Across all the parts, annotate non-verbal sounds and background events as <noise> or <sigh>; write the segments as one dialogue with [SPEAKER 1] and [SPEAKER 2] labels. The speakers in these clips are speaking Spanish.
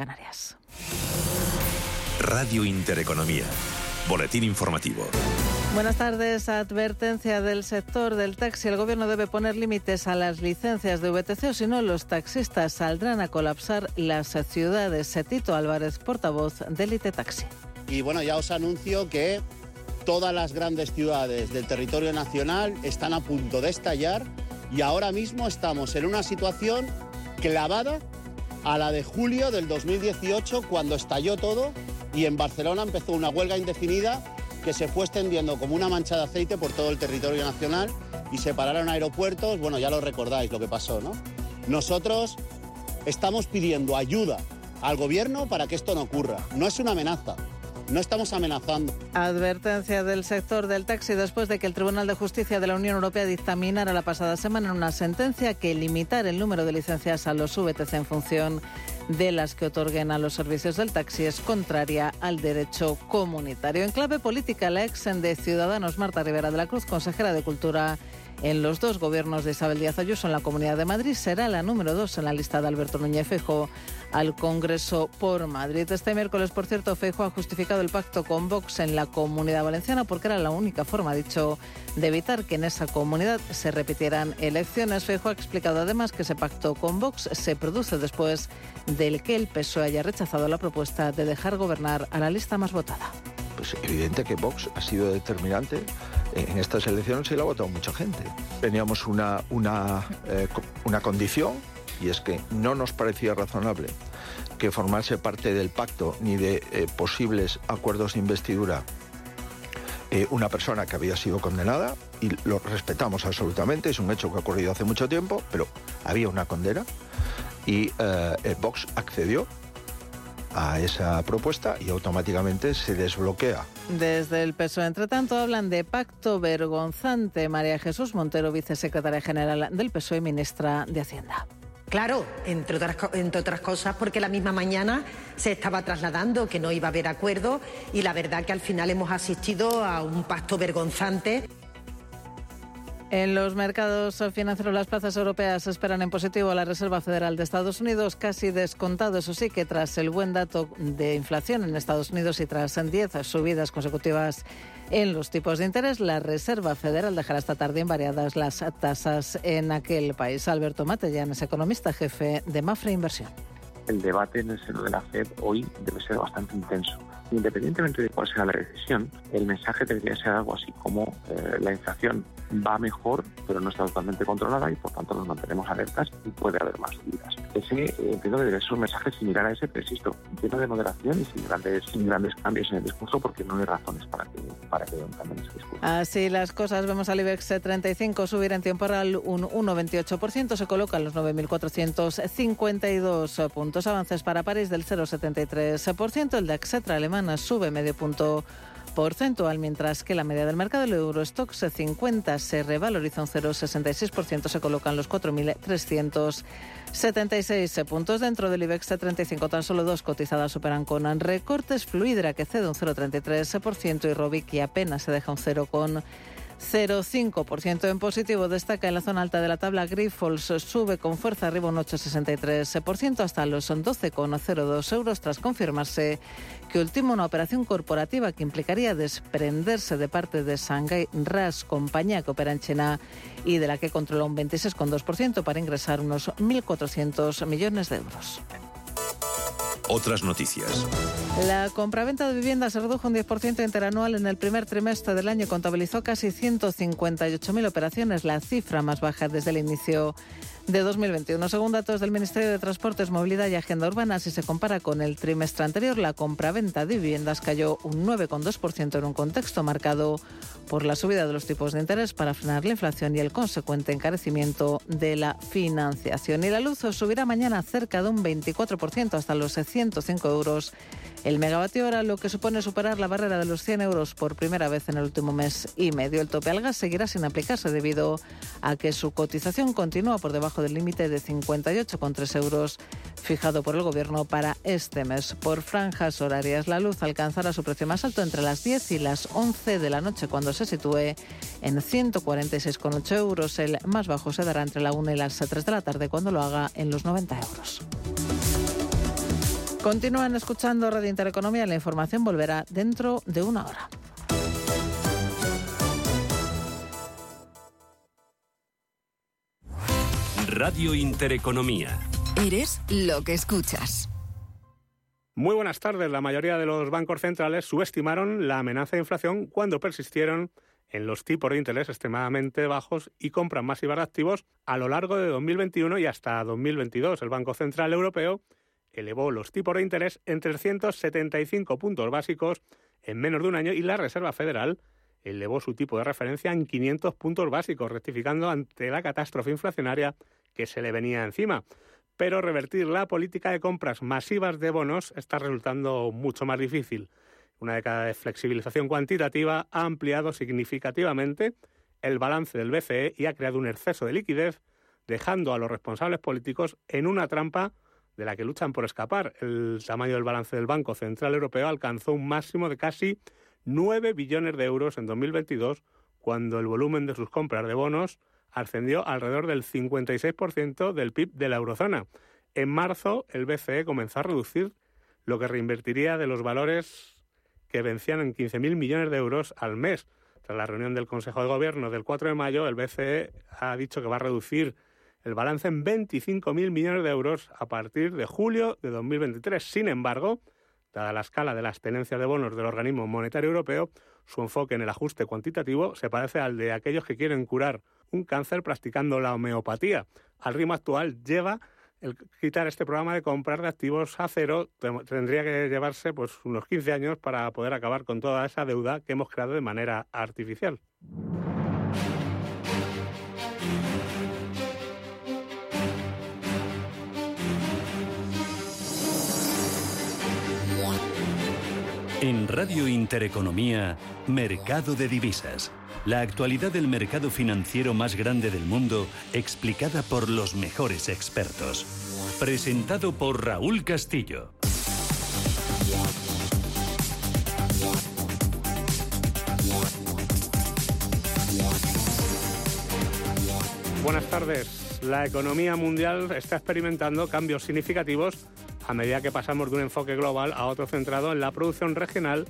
[SPEAKER 1] Canarias.
[SPEAKER 2] Radio Intereconomía. Boletín informativo.
[SPEAKER 1] Buenas tardes. Advertencia del sector del taxi. El gobierno debe poner límites a las licencias de VTC o si no, los taxistas saldrán a colapsar las ciudades. Tito Álvarez, portavoz del Elite Taxi.
[SPEAKER 3] Y bueno, ya os anuncio que todas las grandes ciudades del territorio nacional están a punto de estallar y ahora mismo estamos en una situación clavada a la de julio del 2018 cuando estalló todo y en Barcelona empezó una huelga indefinida que se fue extendiendo como una mancha de aceite por todo el territorio nacional y se pararon aeropuertos, bueno, ya lo recordáis lo que pasó, ¿no? Nosotros estamos pidiendo ayuda al gobierno para que esto no ocurra. No es una amenaza, no estamos amenazando.
[SPEAKER 1] Advertencia del sector del taxi después de que el Tribunal de Justicia de la Unión Europea dictaminara la pasada semana en una sentencia que limitar el número de licencias a los VTC en función de las que otorguen a los servicios del taxi es contraria al derecho comunitario. En clave política, la ex de Ciudadanos, Marta Rivera de la Cruz, consejera de Cultura en los dos gobiernos de Isabel Díaz Ayuso en la Comunidad de Madrid, será la número dos en la lista de Alberto Núñez Fejo al Congreso por Madrid. Este miércoles, por cierto, Fejo ha justificado el pacto con Vox en la Comunidad Valenciana porque era la única forma, dicho, de evitar que en esa comunidad se repitieran elecciones. Fejo ha explicado además que ese pacto con Vox se produce después del que el PSOE haya rechazado la propuesta de dejar gobernar a la lista más votada.
[SPEAKER 4] Pues evidente que Vox ha sido determinante en estas elecciones y la ha votado mucha gente. Teníamos una, una, eh, una condición y es que no nos parecía razonable que formase parte del pacto ni de eh, posibles acuerdos de investidura eh, una persona que había sido condenada y lo respetamos absolutamente, es un hecho que ha ocurrido hace mucho tiempo, pero había una condena y Vox accedió a esa propuesta y automáticamente se desbloquea.
[SPEAKER 1] Desde el PSOE, entre tanto, hablan de pacto vergonzante. María Jesús Montero, vicesecretaria general del PSOE y ministra de Hacienda.
[SPEAKER 5] Claro, entre otras, entre otras cosas porque la misma mañana se estaba trasladando que no iba a haber acuerdo y la verdad que al final hemos asistido a un pacto vergonzante.
[SPEAKER 1] En los mercados financieros, las plazas europeas esperan en positivo a la Reserva Federal de Estados Unidos, casi descontado, eso sí, que tras el buen dato de inflación en Estados Unidos y tras 10 subidas consecutivas en los tipos de interés, la Reserva Federal dejará esta tarde invariadas las tasas en aquel país. Alberto Matellán es economista jefe de Mafre Inversión.
[SPEAKER 6] El debate en el seno de la FED hoy debe ser bastante intenso independientemente de cuál sea la decisión, el mensaje debería ser algo así como eh, la inflación va mejor, pero no está totalmente controlada y por tanto nos mantenemos alertas y puede haber más subidas. Ese eh, entiendo que debe ser un mensaje similar a ese, pero insisto, lleno de moderación y sin grandes, sin grandes cambios en el discurso porque no hay razones para que, para que cambien ese discurso.
[SPEAKER 1] Así las cosas, vemos al IBEX 35 subir en tiempo real un 1,28%, se coloca en los 9.452 puntos, avances para París del 0,73%, el DAX alemán sube medio punto porcentual, mientras que la media del mercado, el Eurostox 50, se revaloriza un 0,66%, se colocan los 4.376 puntos. Dentro del IBEX 35, tan solo dos cotizadas operan con recortes. Fluidra, que cede un 0,33%, y Robic, que apenas se deja un 0,5%. 0,5% en positivo. Destaca en la zona alta de la tabla Grifols. Sube con fuerza arriba un 8,63% hasta los 12,02 euros tras confirmarse que ultima una operación corporativa que implicaría desprenderse de parte de Shanghai RAS, compañía que opera en China y de la que controla un 26,2% para ingresar unos 1.400 millones de euros.
[SPEAKER 2] Otras noticias.
[SPEAKER 1] La compraventa de viviendas se redujo un 10% interanual en el primer trimestre del año. Contabilizó casi 158.000 operaciones, la cifra más baja desde el inicio de 2021. Según datos del Ministerio de Transportes, Movilidad y Agenda Urbana, si se compara con el trimestre anterior, la compraventa de viviendas cayó un 9,2% en un contexto marcado por la subida de los tipos de interés para frenar la inflación y el consecuente encarecimiento de la financiación. Y la luz subirá mañana cerca de un 24% hasta los 105 euros el megavatio hora, lo que supone superar la barrera de los 100 euros por primera vez en el último mes y medio. El tope al gas seguirá sin aplicarse debido a que su cotización continúa por debajo del límite de 58,3 euros fijado por el Gobierno para este mes. Por franjas horarias, la luz alcanzará su precio más alto entre las 10 y las 11 de la noche, cuando se sitúe en 146,8 euros. El más bajo se dará entre la 1 y las 3 de la tarde, cuando lo haga en los 90 euros. Continúan escuchando Radio Intereconomía. La información volverá dentro de una hora.
[SPEAKER 7] Radio Intereconomía.
[SPEAKER 8] Eres lo que escuchas.
[SPEAKER 9] Muy buenas tardes. La mayoría de los bancos centrales subestimaron la amenaza de inflación cuando persistieron en los tipos de interés extremadamente bajos y compras masivas de activos a lo largo de 2021 y hasta 2022. El Banco Central Europeo elevó los tipos de interés en 375 puntos básicos en menos de un año y la Reserva Federal elevó su tipo de referencia en 500 puntos básicos, rectificando ante la catástrofe inflacionaria que se le venía encima. Pero revertir la política de compras masivas de bonos está resultando mucho más difícil. Una década de flexibilización cuantitativa ha ampliado significativamente el balance del BCE y ha creado un exceso de liquidez, dejando a los responsables políticos en una trampa de la que luchan por escapar. El tamaño del balance del Banco Central Europeo alcanzó un máximo de casi 9 billones de euros en 2022, cuando el volumen de sus compras de bonos ascendió alrededor del 56% del PIB de la eurozona. En marzo, el BCE comenzó a reducir lo que reinvertiría de los valores que vencían en 15.000 millones de euros al mes. Tras la reunión del Consejo de Gobierno del 4 de mayo, el BCE ha dicho que va a reducir el balance en 25.000 millones de euros a partir de julio de 2023. Sin embargo, dada la escala de las tenencias de bonos del organismo monetario europeo, su enfoque en el ajuste cuantitativo se parece al de aquellos que quieren curar un cáncer practicando la homeopatía. Al ritmo actual lleva el quitar este programa de comprar de activos a cero tendría que llevarse pues unos 15 años para poder acabar con toda esa deuda que hemos creado de manera artificial.
[SPEAKER 7] En Radio Intereconomía, Mercado de Divisas. La actualidad del mercado financiero más grande del mundo, explicada por los mejores expertos. Presentado por Raúl Castillo.
[SPEAKER 9] Buenas tardes. La economía mundial está experimentando cambios significativos a medida que pasamos de un enfoque global a otro centrado en la producción regional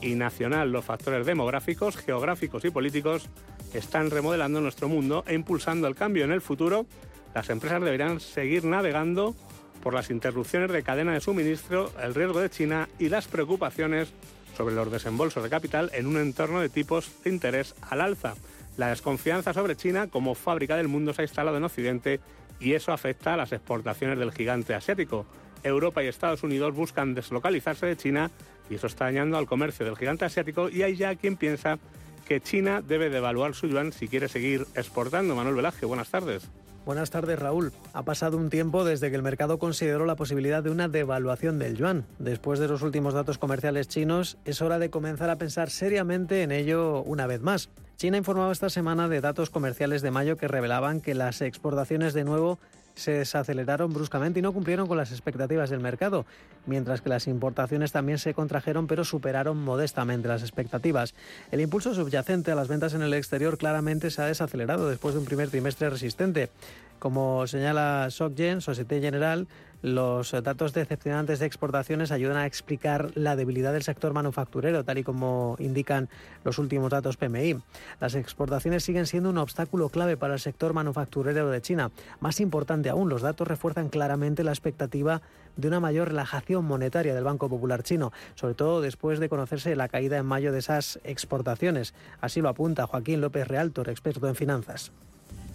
[SPEAKER 9] y nacional. Los factores demográficos, geográficos y políticos están remodelando nuestro mundo e impulsando el cambio en el futuro. Las empresas deberán seguir navegando por las interrupciones de cadena de suministro, el riesgo de China y las preocupaciones sobre los desembolsos de capital en un entorno de tipos de interés al alza. La desconfianza sobre China como fábrica del mundo se ha instalado en Occidente y eso afecta a las exportaciones del gigante asiático. Europa y Estados Unidos buscan deslocalizarse de China y eso está dañando al comercio del gigante asiático y hay ya quien piensa que China debe devaluar su yuan si quiere seguir exportando. Manuel Velaje, buenas tardes.
[SPEAKER 10] Buenas tardes, Raúl. Ha pasado un tiempo desde que el mercado consideró la posibilidad de una devaluación del yuan. Después de los últimos datos comerciales chinos, es hora de comenzar a pensar seriamente en ello una vez más. China informaba esta semana de datos comerciales de mayo que revelaban que las exportaciones de nuevo se desaceleraron bruscamente y no cumplieron con las expectativas del mercado, mientras que las importaciones también se contrajeron pero superaron modestamente las expectativas. El impulso subyacente a las ventas en el exterior claramente se ha desacelerado después de un primer trimestre resistente. Como señala SocGen, Societe General, los datos decepcionantes de exportaciones ayudan a explicar la debilidad del sector manufacturero, tal y como indican los últimos datos PMI. Las exportaciones siguen siendo un obstáculo clave para el sector manufacturero de China. Más importante aún, los datos refuerzan claramente la expectativa de una mayor relajación monetaria del Banco Popular chino, sobre todo después de conocerse la caída en mayo de esas exportaciones. Así lo apunta Joaquín López Realtor, experto en finanzas.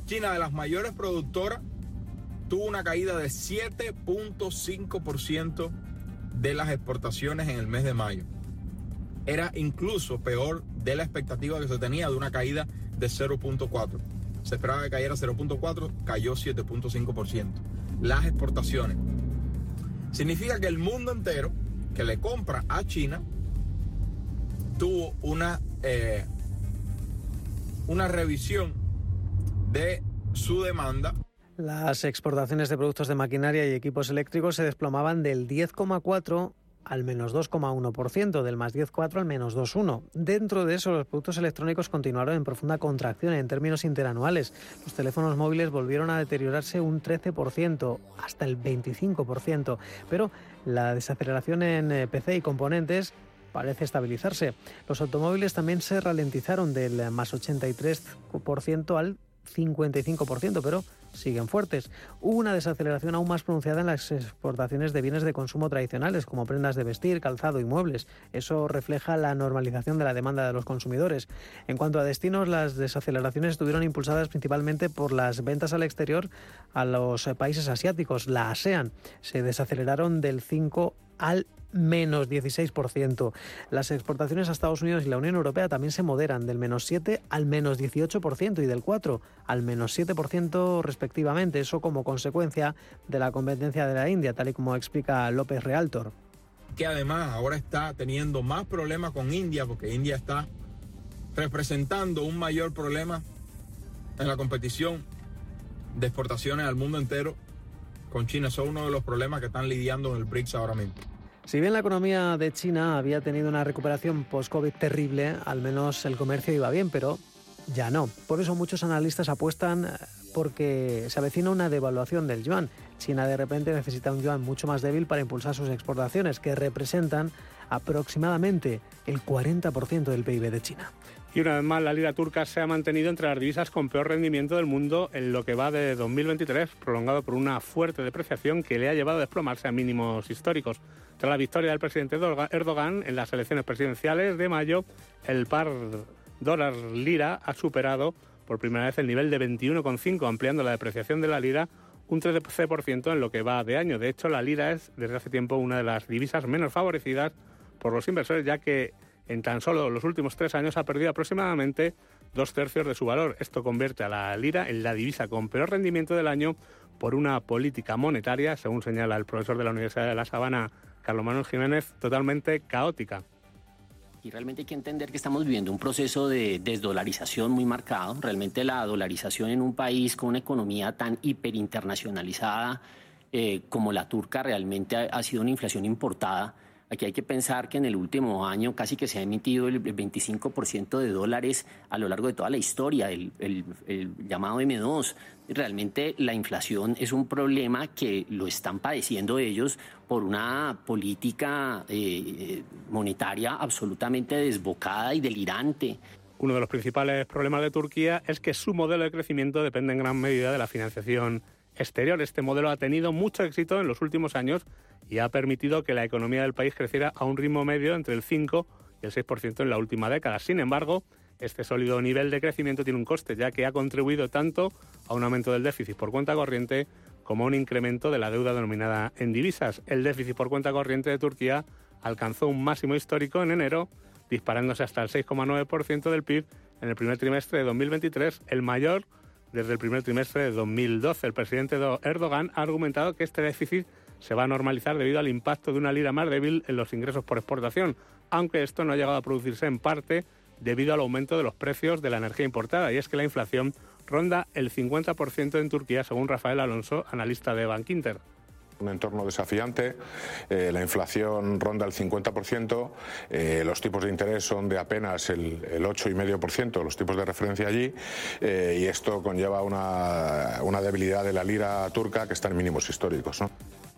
[SPEAKER 11] China, de las mayores productoras, tuvo una caída de 7.5% de las exportaciones en el mes de mayo. Era incluso peor de la expectativa que se tenía de una caída de 0.4. Se esperaba que cayera 0.4, cayó 7.5%. Las exportaciones. Significa que el mundo entero que le compra a China tuvo una, eh, una revisión de su demanda
[SPEAKER 10] las exportaciones de productos de maquinaria y equipos eléctricos se desplomaban del 10,4 al menos 2,1%, del más 10,4 al menos 2,1. Dentro de eso, los productos electrónicos continuaron en profunda contracción en términos interanuales. Los teléfonos móviles volvieron a deteriorarse un 13%, hasta el 25%, pero la desaceleración en eh, PC y componentes parece estabilizarse. Los automóviles también se ralentizaron del más 83% al 55%, pero siguen fuertes. Hubo una desaceleración aún más pronunciada en las exportaciones de bienes de consumo tradicionales, como prendas de vestir, calzado y muebles. Eso refleja la normalización de la demanda de los consumidores. En cuanto a destinos, las desaceleraciones estuvieron impulsadas principalmente por las ventas al exterior a los países asiáticos, la ASEAN. Se desaceleraron del 5 al menos 16%. Las exportaciones a Estados Unidos y la Unión Europea también se moderan del menos 7 al menos 18% y del 4 al menos 7% respectivamente. Eso como consecuencia de la competencia de la India, tal y como explica López Realtor.
[SPEAKER 11] Que además ahora está teniendo más problemas con India porque India está representando un mayor problema en la competición de exportaciones al mundo entero con China. Son uno de los problemas que están lidiando en el BRICS ahora mismo.
[SPEAKER 10] Si bien la economía de China había tenido una recuperación post-COVID terrible, al menos el comercio iba bien, pero ya no. Por eso muchos analistas apuestan eh, porque se avecina una devaluación del yuan. China de repente necesita un yuan mucho más débil para impulsar sus exportaciones, que representan aproximadamente el 40% del PIB de China.
[SPEAKER 9] Y una vez más, la lira turca se ha mantenido entre las divisas con peor rendimiento del mundo en lo que va de 2023, prolongado por una fuerte depreciación que le ha llevado a desplomarse a mínimos históricos. Tras la victoria del presidente Erdogan en las elecciones presidenciales de mayo, el par dólar-lira ha superado por primera vez el nivel de 21,5, ampliando la depreciación de la lira un 13% en lo que va de año. De hecho, la lira es desde hace tiempo una de las divisas menos favorecidas por los inversores, ya que en tan solo los últimos tres años ha perdido aproximadamente dos tercios de su valor. Esto convierte a la lira en la divisa con peor rendimiento del año por una política monetaria, según señala el profesor de la Universidad de La Sabana, Carlos Manuel Jiménez, totalmente caótica.
[SPEAKER 12] Y realmente hay que entender que estamos viviendo un proceso de desdolarización muy marcado. Realmente la dolarización en un país con una economía tan hiperinternacionalizada eh, como la turca realmente ha sido una inflación importada Aquí hay que pensar que en el último año casi que se ha emitido el 25% de dólares a lo largo de toda la historia, el, llamado M2. Realmente la inflación es un problema que lo están padeciendo ellos por una política eh, monetaria absolutamente desbocada y delirante.
[SPEAKER 9] Uno de los principales problemas de Turquía es que su modelo de crecimiento depende en gran medida de la financiación exterior. Este modelo ha tenido mucho éxito en los últimos años y ha permitido que la economía del país creciera a un ritmo medio entre el 5 y el 6% en la última década. Sin embargo, este sólido nivel de crecimiento tiene un coste, ya que ha contribuido tanto a un aumento del déficit por cuenta corriente como a un incremento de la deuda denominada en divisas. El déficit por cuenta corriente de Turquía alcanzó un máximo histórico en enero, disparándose hasta el 6,9% del PIB en el primer trimestre de 2023, el mayor desde el primer trimestre de 2012. El presidente Erdogan ha argumentado que este déficit se va a normalizar debido al impacto de una lira más débil en los ingresos por exportación, aunque esto no ha llegado a producirse en parte debido al aumento de los precios de la energía importada, y es que la inflación ronda el 50% en Turquía, según Rafael Alonso, analista de Bank Inter
[SPEAKER 13] un entorno desafiante, eh, la inflación ronda el 50%, eh, los tipos de interés son de apenas el, el 8,5%, los tipos de referencia allí, eh, y esto conlleva una, una, debilidad de la lira turca que está en mínimos históricos.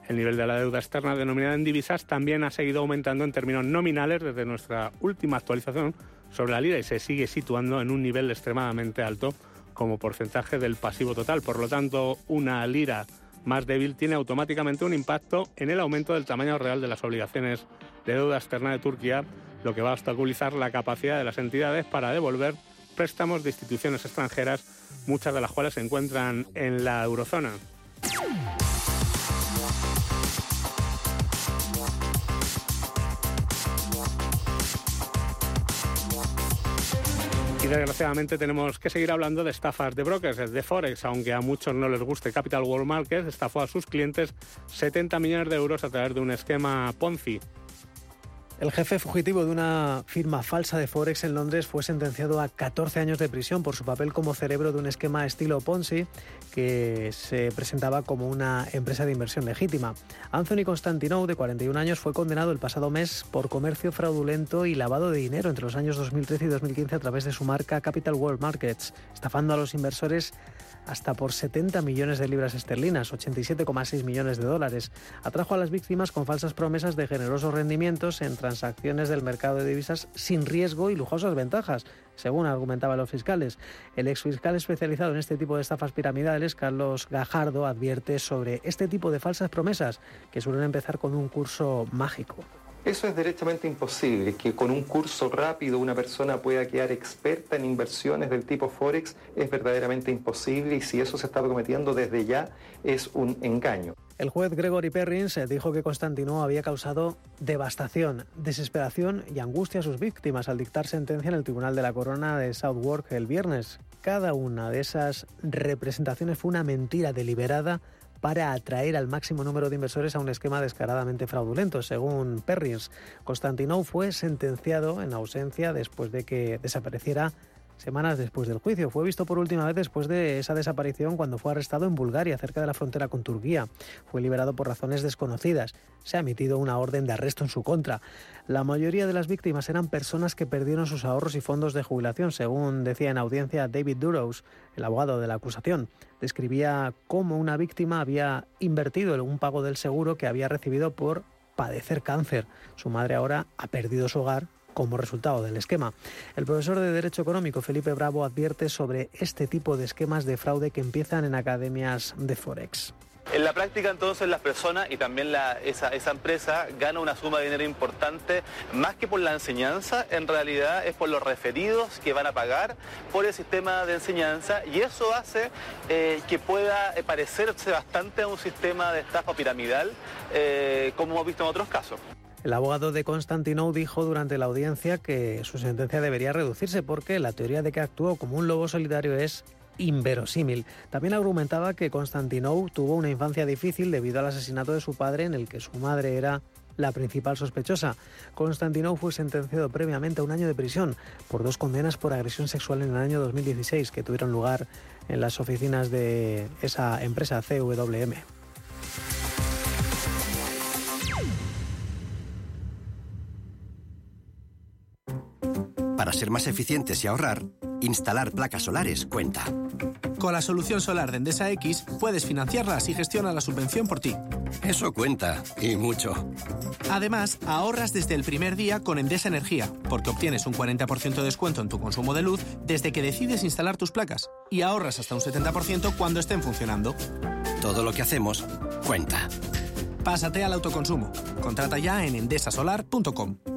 [SPEAKER 9] El nivel de la deuda externa denominada en divisas también ha seguido aumentando en términos nominales desde nuestra última actualización sobre la lira y se sigue situando en un nivel extremadamente alto como porcentaje del pasivo total. Por lo tanto, una lira más débil tiene automáticamente un impacto en el aumento del tamaño real de las obligaciones de deuda externa de Turquía, lo que va a obstaculizar la capacidad de las entidades para devolver préstamos de instituciones extranjeras, muchas de las cuales se encuentran en la eurozona. Desgraciadamente tenemos que seguir hablando de estafas de brokers, de Forex, aunque a muchos no les guste. Capital World Markets estafó a sus clientes 70 millones de euros a través de un esquema Ponzi.
[SPEAKER 10] El jefe fugitivo de una firma falsa de Forex en Londres fue sentenciado a 14 años de prisión por su papel como cerebro de un esquema estilo Ponzi que se presentaba como una empresa de inversión legítima. Anthony Constantinou, de 41 años, fue condenado el pasado mes por comercio fraudulento y lavado de dinero entre los años 2013 y 2015 a través de su marca Capital World Markets, estafando a los inversores hasta por 70 millones de libras esterlinas, 87,6 millones de dólares. Atrajo a las víctimas con falsas promesas de generosos rendimientos en transacciones del mercado de divisas sin riesgo y lujosas ventajas, según argumentaban los fiscales. El ex fiscal especializado en este tipo de estafas piramidales, Carlos Gajardo, advierte sobre este tipo de falsas promesas que suelen empezar con un curso mágico.
[SPEAKER 14] Eso es derechamente imposible, que con un curso rápido una persona pueda quedar experta en inversiones del tipo Forex es verdaderamente imposible y si eso se está cometiendo desde ya es un engaño.
[SPEAKER 10] El juez Gregory Perrins dijo que Constantino había causado devastación, desesperación y angustia a sus víctimas al dictar sentencia en el Tribunal de la Corona de Southwark el viernes. Cada una de esas representaciones fue una mentira deliberada para atraer al máximo número de inversores a un esquema descaradamente fraudulento. Según Perrins, Constantinou fue sentenciado en ausencia después de que desapareciera semanas después del juicio. Fue visto por última vez después de esa desaparición cuando fue arrestado en Bulgaria, cerca de la frontera con Turquía. Fue liberado por razones desconocidas. Se ha emitido una orden de arresto en su contra. La mayoría de las víctimas eran personas que perdieron sus ahorros y fondos de jubilación, según decía en audiencia David Durows, el abogado de la acusación. Describía cómo una víctima había invertido en un pago del seguro que había recibido por padecer cáncer. Su madre ahora ha perdido su hogar como resultado del esquema. El profesor de Derecho Económico Felipe Bravo advierte sobre este tipo de esquemas de fraude que empiezan en academias de Forex.
[SPEAKER 15] En la práctica entonces la persona y también esa, esa, empresa gana una suma de dinero importante, más que por la enseñanza, en realidad es por los referidos que van a pagar por el sistema de enseñanza y eso hace eh, que pueda parecerse bastante a un sistema de estafa piramidal, eh, como hemos visto en otros casos.
[SPEAKER 10] El abogado de Constantinou dijo durante la audiencia que su sentencia debería reducirse porque la teoría de que actuó como un lobo solidario es inverosímil. También argumentaba que Constantinou tuvo una infancia difícil debido al asesinato de su padre en el que su madre era la principal sospechosa. Constantinou fue sentenciado previamente a un año de prisión por dos condenas por agresión sexual en el año 2016 que tuvieron lugar en las oficinas de esa empresa CWM.
[SPEAKER 16] Para ser más eficientes y ahorrar, instalar placas solares cuenta.
[SPEAKER 17] Con la solución solar de Endesa X puedes financiarlas y gestiona la subvención por ti.
[SPEAKER 16] Eso cuenta, y mucho.
[SPEAKER 17] Además, ahorras desde el primer día con Endesa Energía, porque obtienes un 40% de descuento en tu consumo de luz desde que decides instalar tus placas y ahorras hasta un 70% cuando estén funcionando.
[SPEAKER 16] Todo lo que hacemos cuenta.
[SPEAKER 17] Pásate al autoconsumo. Contrata ya en endesasolar.com.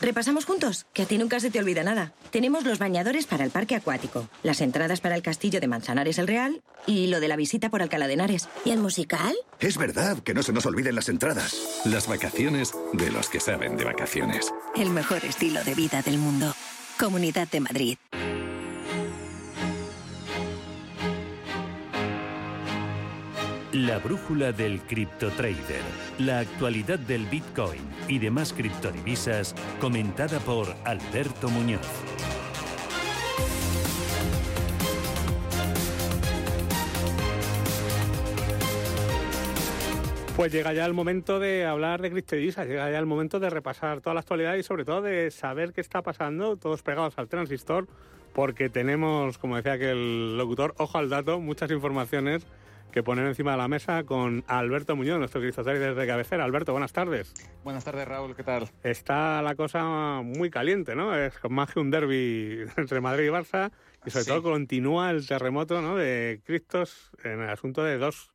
[SPEAKER 18] Repasamos juntos, que a ti nunca se te olvida nada. Tenemos los bañadores para el parque acuático, las entradas para el castillo de Manzanares el Real y lo de la visita por Alcalá de Henares.
[SPEAKER 19] ¿Y el musical?
[SPEAKER 20] Es verdad, que no se nos olviden las entradas.
[SPEAKER 21] Las vacaciones de los que saben de vacaciones.
[SPEAKER 8] El mejor estilo de vida del mundo. Comunidad de Madrid.
[SPEAKER 7] La brújula del criptotrader. La actualidad del Bitcoin y demás criptodivisas comentada por Alberto Muñoz.
[SPEAKER 9] Pues llega ya el momento de hablar de criptodivisas, llega ya el momento de repasar toda la actualidad y sobre todo de saber qué está pasando, todos pegados al transistor, porque tenemos, como decía aquel locutor, ojo al dato, muchas informaciones que poner encima de la mesa con Alberto Muñoz, nuestro criptotrader de cabecera. Alberto, buenas tardes.
[SPEAKER 22] Buenas tardes, Raúl, ¿qué tal?
[SPEAKER 9] Está la cosa muy caliente, ¿no? Es más que un derby <laughs> entre Madrid y Barça y sobre todo continúa el terremoto ¿no? de criptos en el asunto de dos,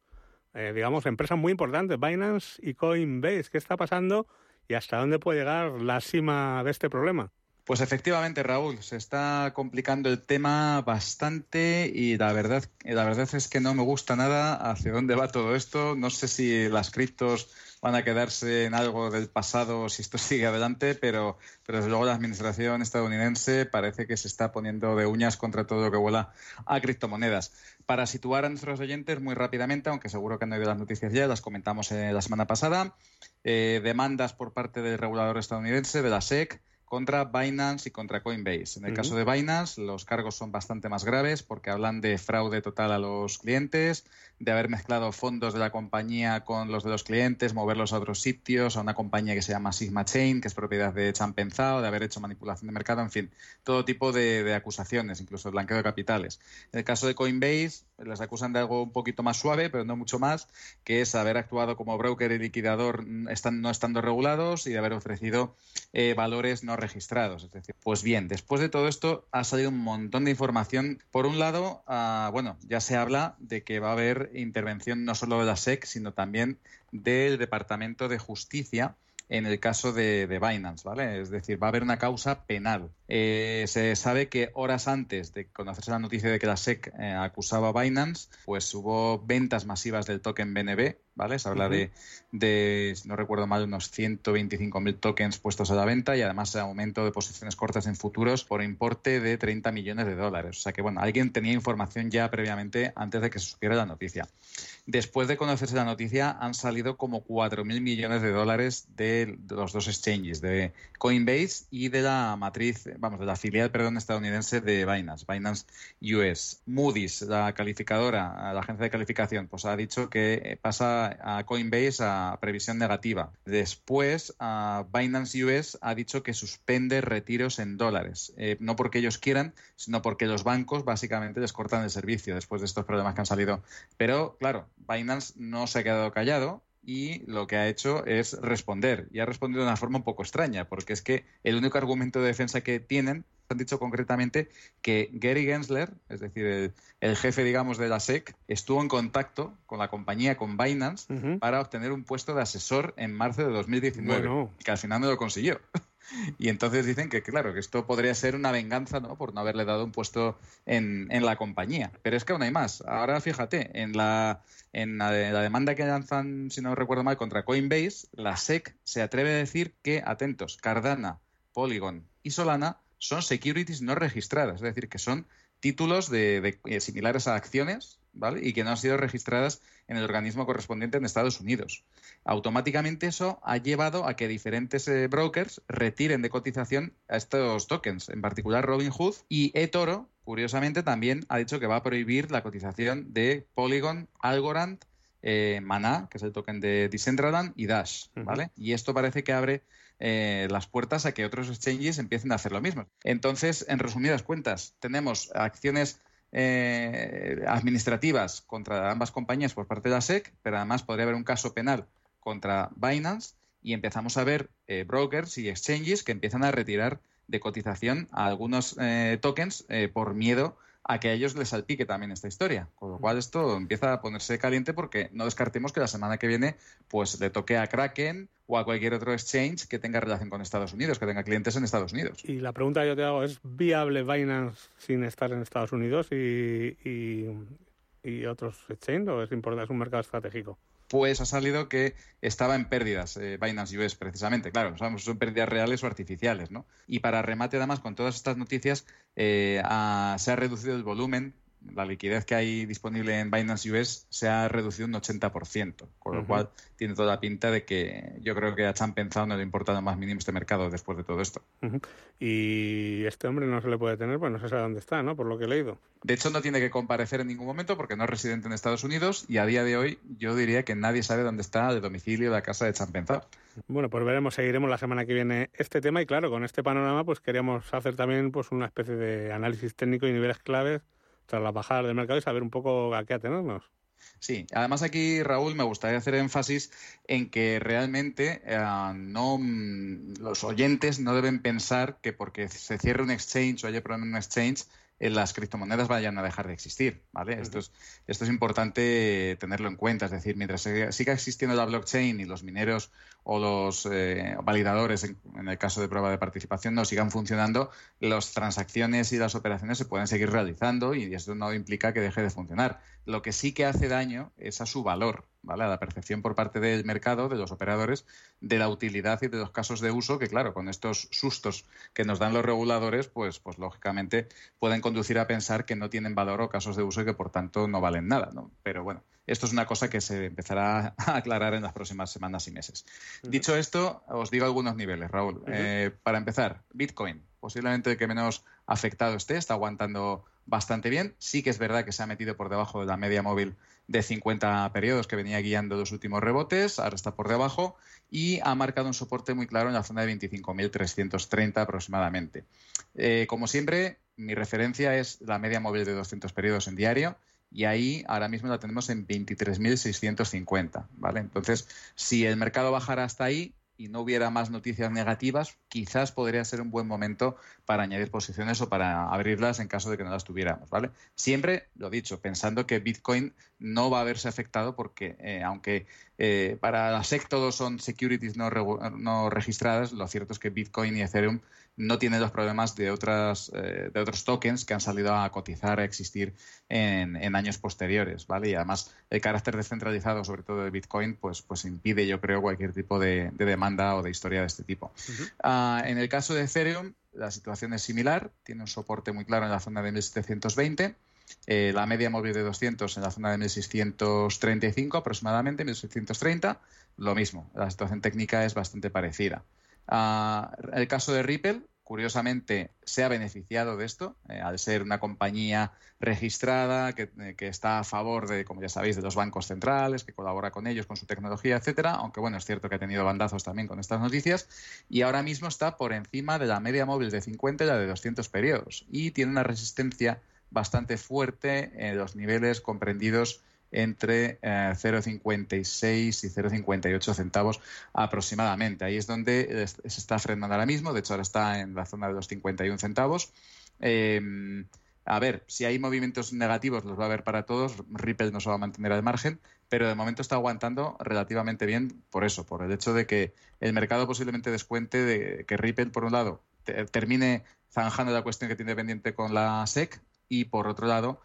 [SPEAKER 9] eh, digamos, empresas muy importantes, Binance y Coinbase. ¿Qué está pasando y hasta dónde puede llegar la cima de este problema?
[SPEAKER 22] Pues efectivamente, Raúl, se está complicando el tema bastante y la verdad, la verdad es que no me gusta nada hacia dónde va todo esto. No sé si las criptos van a quedarse en algo del pasado si esto <laughs> sigue adelante, pero, pero desde luego la administración estadounidense parece que se está poniendo de uñas contra todo lo que vuela a criptomonedas. Para situar a nuestros oyentes muy rápidamente, aunque seguro que han oído las noticias ya, las comentamos eh, la semana pasada, eh, demandas por parte del regulador estadounidense, de la SEC, contra Binance y contra Coinbase. En el caso de Binance, los cargos son bastante más graves porque hablan de fraude total a los clientes, de haber mezclado fondos de la compañía con los de los clientes, moverlos a otros sitios, a una compañía que se llama Sigma Chain, que es propiedad de Champenzao, de haber hecho manipulación de mercado, en fin, todo tipo de, acusaciones, incluso blanqueo de capitales. En el caso de Coinbase, les acusan de algo un poquito más suave, pero no mucho más, que es haber actuado como broker y liquidador no estando regulados y de haber ofrecido eh, valores no registrados. Es decir, pues bien, después de todo esto ha salido un montón de información. Por un lado, ah, bueno, ya se habla de que va a haber intervención no solo de la SEC, sino también del Departamento de Justicia en el caso de, Binance, ¿vale? Es decir, va a haber una causa penal. Eh, se sabe que horas antes de conocerse la noticia de que la SEC eh, acusaba a Binance, pues hubo ventas masivas del token BNB, ¿vale? Se habla de, de, si no recuerdo mal, unos 125.000 tokens puestos a la venta y además aumento de posiciones cortas en futuros por importe de 30 millones de dólares. O sea que, bueno, alguien tenía información ya previamente antes de que se supiera la noticia. Después de conocerse la noticia, han salido como 4.000 millones de dólares de los dos exchanges, de Coinbase y de la matriz, vamos, de la filial, perdón, estadounidense de Binance, Binance US. Moody's, la calificadora, la agencia de calificación, pues ha dicho que pasa a Coinbase a previsión negativa. Después, Binance US ha dicho que suspende retiros en dólares, eh, no porque ellos quieran, sino porque los bancos básicamente les cortan el servicio después de estos problemas que han salido. Pero, claro, Binance no se ha quedado callado y lo que ha hecho es responder. Y ha respondido de una forma un poco extraña, porque es que el único argumento de defensa que tienen, han dicho concretamente que Gary Gensler, es decir, el, jefe, digamos, de la SEC, estuvo en contacto con la compañía, con Binance, para obtener un puesto de asesor en marzo de 2019, que al final no lo consiguió. Y entonces dicen que, claro, que esto podría ser una venganza, ¿no? Por no haberle dado un puesto en, la compañía. Pero es que aún hay más. Ahora, fíjate, en la, en la, demanda que lanzan, si no recuerdo mal, contra Coinbase, la SEC se atreve a decir que, atentos, Cardana, Polygon y Solana son securities no registradas, es decir, que son títulos de, eh, similares a acciones, ¿vale? Y que no han sido registradas en el organismo correspondiente en Estados Unidos. Automáticamente eso ha llevado a que diferentes eh, brokers retiren de cotización a estos tokens, en particular Robinhood y eToro, curiosamente también ha dicho que va a prohibir la cotización de Polygon, Algorand, eh, Mana, que es el token de Decentraland, y Dash, ¿vale? Y esto parece que abre eh, las puertas a que otros exchanges empiecen a hacer lo mismo. Entonces, en resumidas cuentas, tenemos acciones eh, administrativas contra ambas compañías por parte de la SEC, pero además podría haber un caso penal contra Binance y empezamos a ver eh, brokers y exchanges que empiezan a retirar de cotización a algunos eh, tokens por miedo a que a ellos les salpique también esta historia. Con lo cual esto empieza a ponerse caliente porque no descartemos que la semana que viene pues le toque a Kraken o a cualquier otro exchange que tenga relación con Estados Unidos, que tenga clientes en Estados Unidos.
[SPEAKER 9] Y la pregunta que yo te hago es, ¿viable Binance sin estar en Estados Unidos y, y, otros exchanges o es, importante, es un mercado estratégico?
[SPEAKER 22] Pues ha salido que estaba en pérdidas eh, Binance US precisamente. Claro, no sabemos si son pérdidas reales o artificiales, ¿no? Y para remate, además, con todas estas noticias, eh, se ha reducido el volumen la liquidez que hay disponible en Binance US se ha reducido un 80%, con lo cual tiene toda la pinta de que yo creo que a Chan pensado no le importa lo más mínimo este mercado después de todo esto.
[SPEAKER 9] Y este hombre no se le puede tener, pues no se sabe dónde está, ¿no? Por lo que he leído.
[SPEAKER 22] De hecho, no tiene que comparecer en ningún momento porque no es residente en Estados Unidos y a día de hoy yo diría que nadie sabe dónde está el domicilio de la casa de Chan pensado.
[SPEAKER 9] Bueno, pues veremos, seguiremos la semana que viene este tema y claro, con este panorama pues queríamos hacer también pues una especie de análisis técnico y niveles claves tras la bajada del mercado y saber un poco a qué atenernos.
[SPEAKER 22] Sí, además aquí, Raúl, me gustaría hacer énfasis en que realmente eh, no mm, los oyentes no deben pensar que porque se cierre un exchange o haya problema en un exchange, eh, las criptomonedas vayan a dejar de existir, ¿vale? Esto es, esto es importante tenerlo en cuenta, es decir, mientras siga existiendo la blockchain y los mineros o los eh, validadores, en, el caso de prueba de participación, no sigan funcionando, las transacciones y las operaciones se pueden seguir realizando y esto no implica que deje de funcionar. Lo que sí que hace daño es a su valor, ¿vale? A la percepción por parte del mercado, de los operadores, de la utilidad y de los casos de uso que, claro, con estos sustos que nos dan los reguladores, pues, pues lógicamente pueden conducir a pensar que no tienen valor o casos de uso y que por tanto no valen nada, ¿no? Pero bueno, esto es una cosa que se empezará a aclarar en las próximas semanas y meses. Dicho esto, os digo algunos niveles, Raúl. Eh, para empezar, Bitcoin, posiblemente el que menos afectado esté, está aguantando bastante bien. Sí que es verdad que se ha metido por debajo de la media móvil de 50 periodos que venía guiando los últimos rebotes, ahora está por debajo y ha marcado un soporte muy claro en la zona de 25.330 aproximadamente. Eh, como siempre, mi referencia es la media móvil de 200 periodos en diario y ahí ahora mismo la tenemos en 23.650, ¿vale? Entonces, si el mercado bajara hasta ahí, y no hubiera más noticias negativas, quizás podría ser un buen momento para añadir posiciones o para abrirlas en caso de que no las tuviéramos, ¿vale? Siempre, lo dicho, pensando que Bitcoin no va a verse afectado porque, eh, aunque eh, para la SEC todos son securities no, no registradas, lo cierto es que Bitcoin y Ethereum no tiene los problemas de, otras, eh, de otros tokens que han salido a cotizar, a existir en, años posteriores, ¿vale? Y además el carácter descentralizado, sobre todo de Bitcoin, pues, pues impide, yo creo, cualquier tipo de, demanda o de historia de este tipo. Ah, en el caso de Ethereum, la situación es similar, tiene un soporte muy claro en la zona de 1720. Eh, la media móvil de 200 en la zona de 1635 aproximadamente, 1630, lo mismo. La situación técnica es bastante parecida. Ah, el caso de Ripple, curiosamente, se ha beneficiado de esto, eh, al ser una compañía registrada eh, que, está a favor de, como ya sabéis, de los bancos centrales, que colabora con ellos, con su tecnología, etcétera. Aunque bueno, es cierto que ha tenido bandazos también con estas noticias. Y ahora mismo está por encima de la media móvil de 50 y la de 200 periodos. Y tiene una resistencia bastante fuerte en los niveles comprendidos entre 0,56 eh, y 0,58 centavos aproximadamente. Ahí es donde se está frenando ahora mismo, de hecho ahora está en la zona de los 51 centavos. Em, a ver, si hay movimientos negativos los va a haber para todos, Ripple no se va a mantener al margen, pero de momento está aguantando relativamente bien por eso, por el hecho de que el mercado posiblemente descuente de que Ripple, por un lado, termine zanjando la cuestión que tiene pendiente con la SEC y, por otro lado,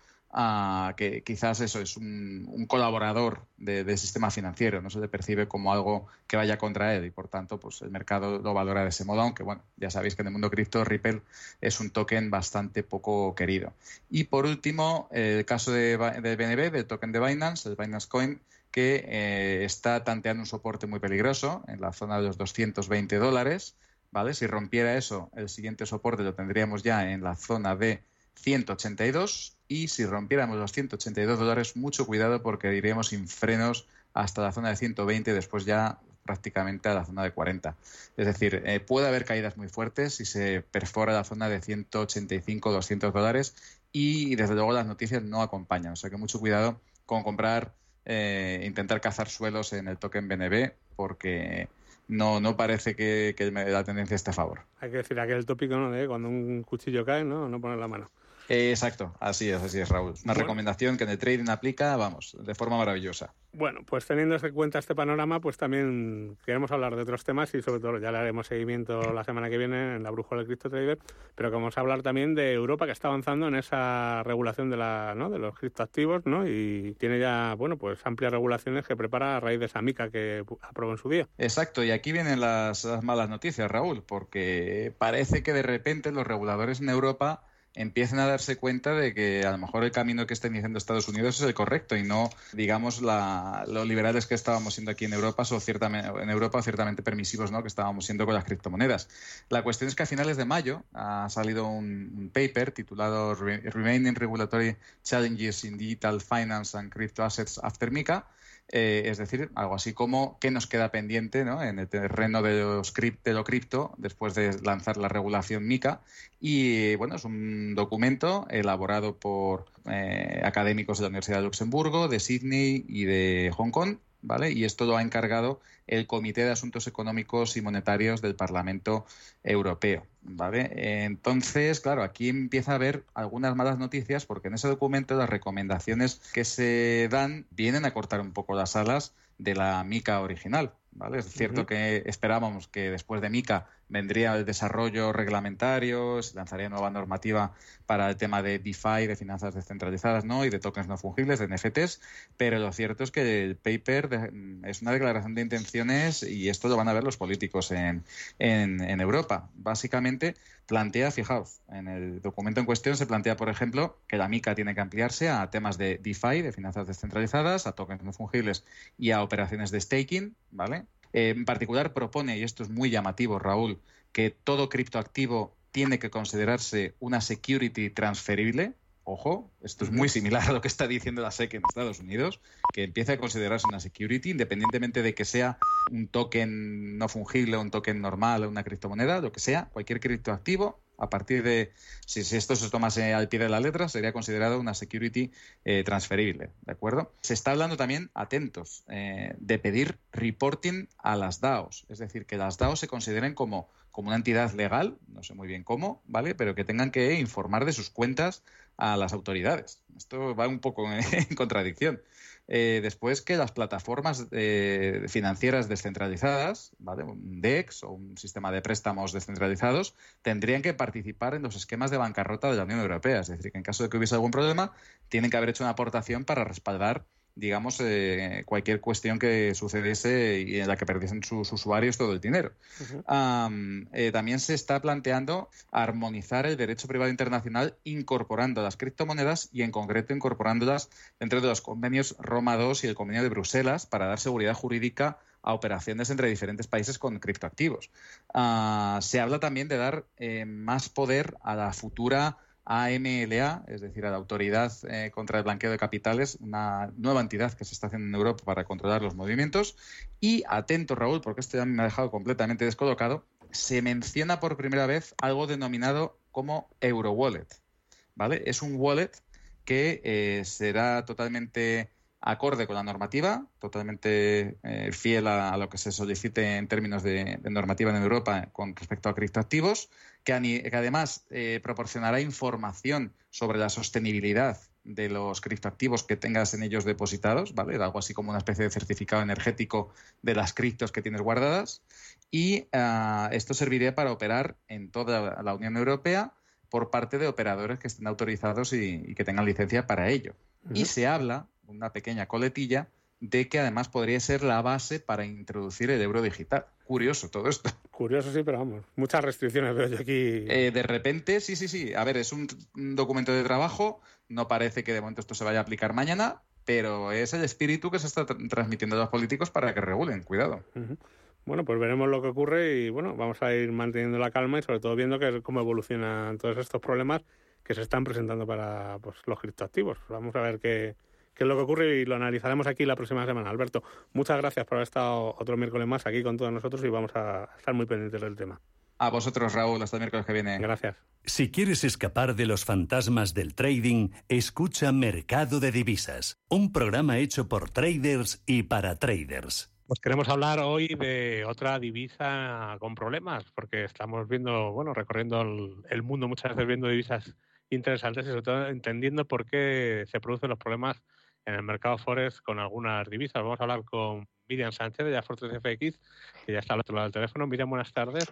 [SPEAKER 22] que quizás eso es un, colaborador del sistema financiero, no se le percibe como algo que vaya contra él y por tanto pues el mercado lo valora de ese modo, aunque bueno, ya sabéis que en el mundo cripto Ripple es un token bastante poco querido. Y por último, el caso de, BNB, del token de Binance, el Binance Coin, que eh, está tanteando un soporte muy peligroso en la zona de los 220 dólares, ¿vale? Si rompiera eso, el siguiente soporte lo tendríamos ya en la zona de 182 y si rompiéramos los 182 dólares, mucho cuidado porque iríamos sin frenos hasta la zona de 120 y después ya prácticamente a la zona de 40. Es decir, eh, puede haber caídas muy fuertes si se perfora la zona de 185 200 dólares y desde luego las noticias no acompañan. O sea que mucho cuidado con comprar, eh, intentar cazar suelos en el token BNB porque no, no parece que, la tendencia esté a favor.
[SPEAKER 9] Hay que decir aquel tópico ¿no? de cuando un cuchillo cae, no, no poner la mano
[SPEAKER 22] exacto, así es, así es, Raúl. Una recomendación que en el trading aplica, vamos, de forma maravillosa.
[SPEAKER 9] Bueno, pues teniendo en cuenta este panorama, pues también queremos hablar de otros temas y sobre todo ya le haremos seguimiento la semana que viene en la brújula del Crypto Trader, pero que vamos a hablar también de Europa que está avanzando en esa regulación de la, ¿no? de los criptoactivos, ¿no? Y tiene ya, bueno, pues amplias regulaciones que prepara a raíz de esa mica que aprobó en su día.
[SPEAKER 22] Exacto, y aquí vienen las malas noticias, Raúl, porque parece que de repente los reguladores en Europa empiecen a darse cuenta de que a lo mejor el camino que está iniciando Estados Unidos es el correcto y no, digamos, la, los liberales que estábamos siendo aquí en Europa o ciertamente, en Europa ciertamente permisivos ¿no? que estábamos siendo con las criptomonedas. La cuestión es que a finales de mayo ha salido un, paper titulado Remaining Regulatory Challenges in Digital Finance and Crypto Assets After MiCA, eh, es decir, algo así como qué nos queda pendiente en el terreno de, los de lo cripto después de lanzar la regulación MICA. Y bueno, es un documento elaborado por eh, académicos de la Universidad de Luxemburgo, de Sydney y de Hong Kong ¿vale? Y esto lo ha encargado el Comité de Asuntos Económicos y Monetarios del Parlamento Europeo, ¿vale? Entonces, claro, aquí empieza a haber algunas malas noticias porque en ese documento las recomendaciones que se dan vienen a cortar un poco las alas de la mica original, ¿vale? Es cierto que esperábamos que después de MICA vendría el desarrollo reglamentario, se lanzaría nueva normativa para el tema de DeFi, de finanzas descentralizadas, ¿no? Y de tokens no fungibles, de NFTs, pero lo cierto es que el paper es una declaración de intenciones y esto lo van a ver los políticos en, en Europa. Básicamente plantea, fijaos, en el documento en cuestión se plantea, por ejemplo, que la MICA tiene que ampliarse a temas de DeFi, de finanzas descentralizadas, a tokens no fungibles y a operaciones de staking, ¿vale? Eh, en particular propone, y esto es muy llamativo, Raúl, que todo criptoactivo tiene que considerarse una security transferible. Ojo, esto es muy similar a lo que está diciendo la SEC en Estados Unidos, que empieza a considerarse una security independientemente de que sea un token no fungible, un token normal una criptomoneda, lo que sea, cualquier criptoactivo a partir de, si, esto se tomase al pie de la letra, sería considerado una security eh, transferible, ¿de acuerdo? Se está hablando también, atentos, eh, de pedir reporting a las DAOs, es decir, que las DAOs se consideren como, como una entidad legal, no sé muy bien cómo, ¿vale? Pero que tengan que informar de sus cuentas a las autoridades. Esto va un poco en <laughs> contradicción. Eh, después que las plataformas eh, financieras descentralizadas, un DEX o un sistema de préstamos descentralizados, tendrían que participar en los esquemas de bancarrota de la Unión Europea. Es decir, que en caso de que hubiese algún problema, tienen que haber hecho una aportación para respaldar digamos, eh, cualquier cuestión que sucediese y en la que perdiesen sus usuarios todo el dinero. Eh, también se está planteando armonizar el derecho privado internacional incorporando las criptomonedas y, en concreto, incorporándolas dentro de los convenios Roma II y el convenio de Bruselas para dar seguridad jurídica a operaciones entre diferentes países con criptoactivos. Ah, se habla también de dar eh, más poder a la futura AMLA, es decir, a la Autoridad eh, contra el Blanqueo de Capitales, una nueva entidad que se está haciendo en Europa para controlar los movimientos. Y atento, Raúl, porque esto ya me ha dejado completamente descolocado, se menciona por primera vez algo denominado como Eurowallet. ¿Vale? Es un wallet que eh, será totalmente acorde con la normativa, totalmente eh, fiel a, lo que se solicite en términos de, normativa en Europa con respecto a criptoactivos, que, que además eh, proporcionará información sobre la sostenibilidad de los criptoactivos que tengas en ellos depositados, ¿vale? Algo así como una especie de certificado energético de las criptos que tienes guardadas. Y ah, esto serviría para operar en toda la Unión Europea por parte de operadores que estén autorizados y, que tengan licencia para ello. Y se habla una pequeña coletilla de que además podría ser la base para introducir el euro digital. Curioso todo esto. <laughs>
[SPEAKER 9] Curioso, sí, pero vamos, muchas restricciones veo yo aquí.
[SPEAKER 22] Eh, de repente, sí, sí, sí. A ver, es un, documento de trabajo, no parece que de momento esto se vaya a aplicar mañana, pero es el espíritu que se está transmitiendo a los políticos para que regulen, cuidado.
[SPEAKER 9] Bueno, pues veremos lo que ocurre y bueno, vamos a ir manteniendo la calma y sobre todo viendo que, cómo evolucionan todos estos problemas que se están presentando para pues, los criptoactivos. Vamos a ver qué, qué es lo que ocurre y lo analizaremos aquí la próxima semana. Alberto, muchas gracias por haber estado otro miércoles más aquí con todos nosotros y vamos a estar muy pendientes del tema.
[SPEAKER 22] A vosotros, Raúl, hasta el miércoles que viene.
[SPEAKER 9] Gracias.
[SPEAKER 7] Si quieres escapar de los fantasmas del trading, escucha Mercado de Divisas, un programa hecho por traders y para traders.
[SPEAKER 9] Pues queremos hablar hoy de otra divisa con problemas, porque estamos viendo, bueno, recorriendo el mundo muchas veces viendo divisas interesantes y sobre todo entendiendo por qué se producen los problemas en el mercado Forex con algunas divisas. Vamos a hablar con Miriam Sánchez de Fortress FX, que ya está al otro lado del teléfono. Miriam, buenas tardes.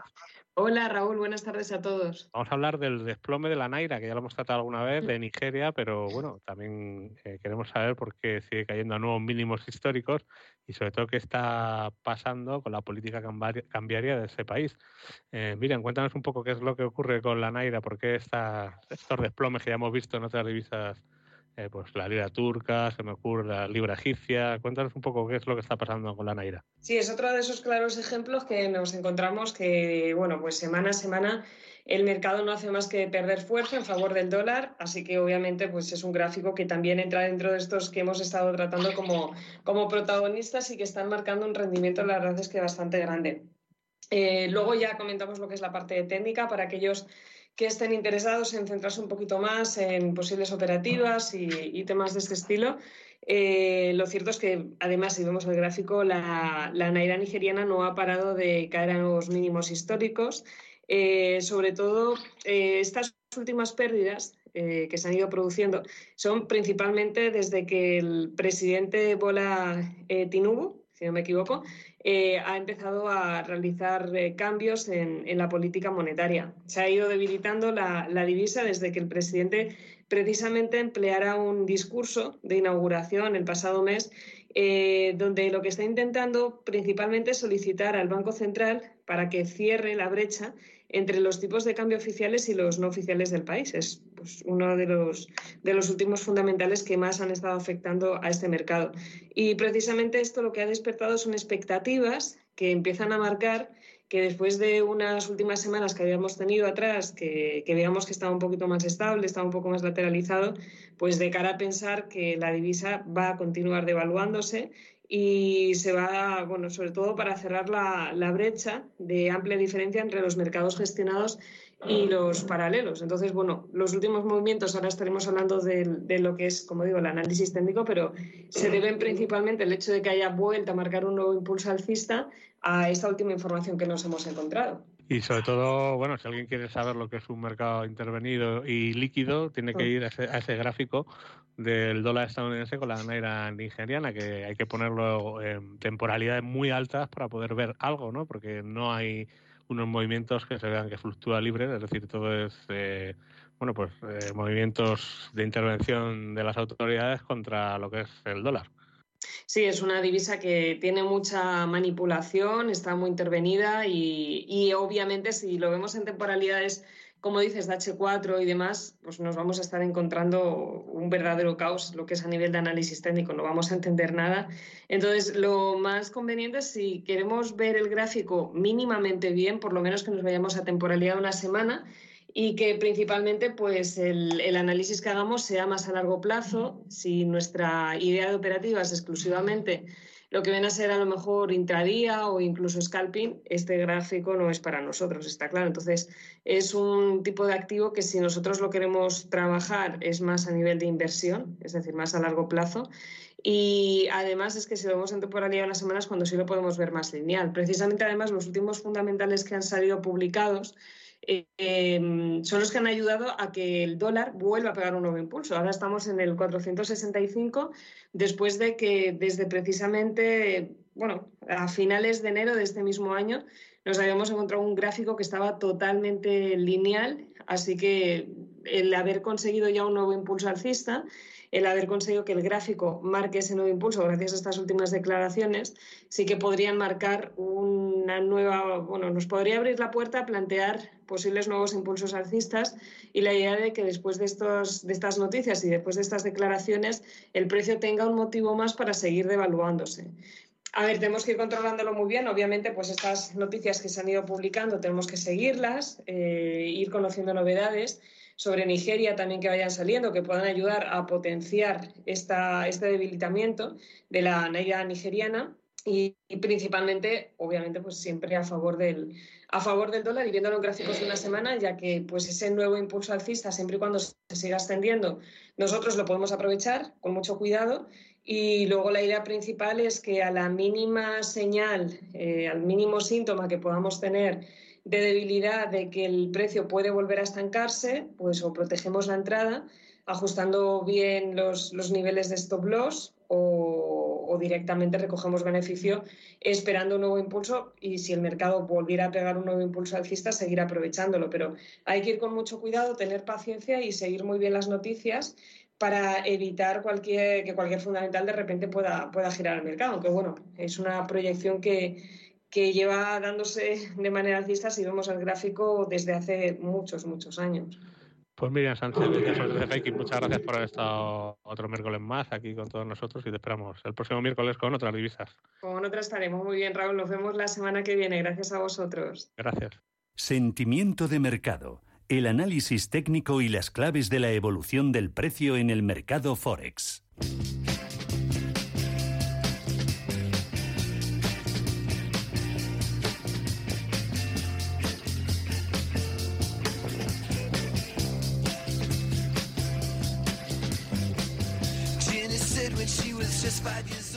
[SPEAKER 23] Hola Raúl, buenas tardes a todos.
[SPEAKER 9] Vamos a hablar del desplome de la Naira, que ya lo hemos tratado alguna vez, de Nigeria, pero bueno, también eh, queremos saber por qué sigue cayendo a nuevos mínimos históricos y sobre todo qué está pasando con la política cambiaria de ese país. Eh, Miriam, cuéntanos un poco qué es lo que ocurre con la Naira, por qué está, estos desplomes que ya hemos visto en otras divisas eh, pues la lira turca, se me ocurre la libra egipcia. Cuéntanos un poco qué es lo que está pasando con la Naira.
[SPEAKER 23] Sí, es otro de esos claros ejemplos que nos encontramos que, bueno, pues semana a semana el mercado no hace más que perder fuerza en favor del dólar, así que obviamente pues es un gráfico que también entra dentro de estos que hemos estado tratando como, como protagonistas y que están marcando un rendimiento, la verdad es que bastante grande. Eh, luego ya comentamos lo que es la parte técnica para aquellos que estén interesados en centrarse un poquito más en posibles operativas y, temas de este estilo. Eh, lo cierto es que, además, si vemos el gráfico, la, naira nigeriana no ha parado de caer a nuevos mínimos históricos. Eh, sobre todo, estas últimas pérdidas que se han ido produciendo son principalmente desde que el presidente Bola Tinubu, si no me equivoco, eh, ha empezado a realizar eh, cambios en, la política monetaria. Se ha ido debilitando la, divisa desde que el presidente precisamente empleara un discurso de inauguración el pasado mes, eh, donde lo que está intentando principalmente es solicitar al Banco Central para que cierre la brecha entre los tipos de cambio oficiales y los no oficiales del país. Es pues, uno de los, de los últimos fundamentales que más han estado afectando a este mercado. Y precisamente esto lo que ha despertado son expectativas que empiezan a marcar que después de unas últimas semanas que habíamos tenido atrás, que, que, veíamos que estaba un poquito más estable, estaba un poco más lateralizado, pues de cara a pensar que la divisa va a continuar devaluándose y se va, bueno, sobre todo para cerrar la, brecha de amplia diferencia entre los mercados gestionados y los paralelos. Entonces, bueno, los últimos movimientos, ahora estaremos hablando de, de, lo que es, como digo, el análisis técnico, pero se deben principalmente el hecho de que haya vuelto a marcar un nuevo impulso alcista a esta última información que nos hemos encontrado.
[SPEAKER 9] Y sobre todo, bueno, si alguien quiere saber lo que es un mercado intervenido y líquido, tiene que ir a ese, a ese gráfico del dólar estadounidense con la naira nigeriana, que hay que ponerlo en temporalidades muy altas para poder ver algo, ¿no? Porque no hay unos movimientos que se vean que fluctúa libre, es decir, todo es, eh, bueno, pues eh, movimientos de intervención de las autoridades contra lo que es el dólar.
[SPEAKER 23] Sí, es una divisa que tiene mucha manipulación, está muy intervenida y, y obviamente si lo vemos en temporalidades como dices, de H4 y demás, pues nos vamos a estar encontrando un verdadero caos, lo que es a nivel de análisis técnico, no vamos a entender nada. Entonces, lo más conveniente si queremos ver el gráfico mínimamente bien, por lo menos que nos vayamos a temporalidad de una semana y que principalmente pues el, el, análisis que hagamos sea más a largo plazo. Si nuestra idea de operativa es exclusivamente lo que viene a ser a lo mejor intradía o incluso scalping, este gráfico no es para nosotros, está claro. Entonces, es un tipo de activo que si nosotros lo queremos trabajar es más a nivel de inversión, es decir, más a largo plazo. Y además es que si lo vemos en temporalidad las semanas, cuando sí lo podemos ver más lineal. Precisamente, además, los últimos fundamentales que han salido publicados Em, son los que han ayudado a que el dólar vuelva a pegar un nuevo impulso. Ahora estamos en el 465 después de que desde precisamente, bueno, a finales de enero de este mismo año nos habíamos encontrado un gráfico que estaba totalmente lineal, así que el haber conseguido ya un nuevo impulso alcista el haber conseguido que el gráfico marque ese nuevo impulso gracias a estas últimas declaraciones, sí que podrían marcar una nueva, bueno, nos podría abrir la puerta a plantear posibles nuevos impulsos alcistas y la idea de que después de, estos, de estas noticias y después de estas declaraciones el precio tenga un motivo más para seguir devaluándose. A ver, tenemos que ir controlándolo muy bien. Obviamente, pues estas noticias que se han ido publicando tenemos que seguirlas, eh, ir conociendo novedades sobre Nigeria también que vayan saliendo, que puedan ayudar a potenciar esta, este debilitamiento de la naira nigeriana y, principalmente, obviamente, pues siempre a favor del, a favor del dólar y viéndolo en gráficos de una semana, ya que pues ese nuevo impulso alcista, siempre y cuando se siga extendiendo, nosotros lo podemos aprovechar con mucho cuidado. Y luego la idea principal es que a la mínima señal, eh, al mínimo síntoma que podamos tener de debilidad de que el precio puede volver a estancarse, pues o protegemos la entrada ajustando bien los, los niveles de stop loss o, directamente recogemos beneficio esperando un nuevo impulso y si el mercado volviera a pegar un nuevo impulso alcista, seguir aprovechándolo. Pero hay que ir con mucho cuidado, tener paciencia y seguir muy bien las noticias para evitar cualquier, que cualquier fundamental de repente pueda, pueda girar el mercado. Aunque bueno, es una proyección que, que lleva dándose de manera alcista si vemos el gráfico desde hace muchos, muchos años.
[SPEAKER 9] Pues Miriam Sánchez, de muchas gracias por haber estado otro miércoles más aquí con todos nosotros y te esperamos el próximo miércoles con otras divisas.
[SPEAKER 23] Con otras estaremos. Muy bien, Raúl. Nos vemos la semana que viene. Gracias a vosotros.
[SPEAKER 9] Gracias.
[SPEAKER 7] Sentimiento de mercado. El análisis técnico y las claves de la evolución del precio en el mercado Forex.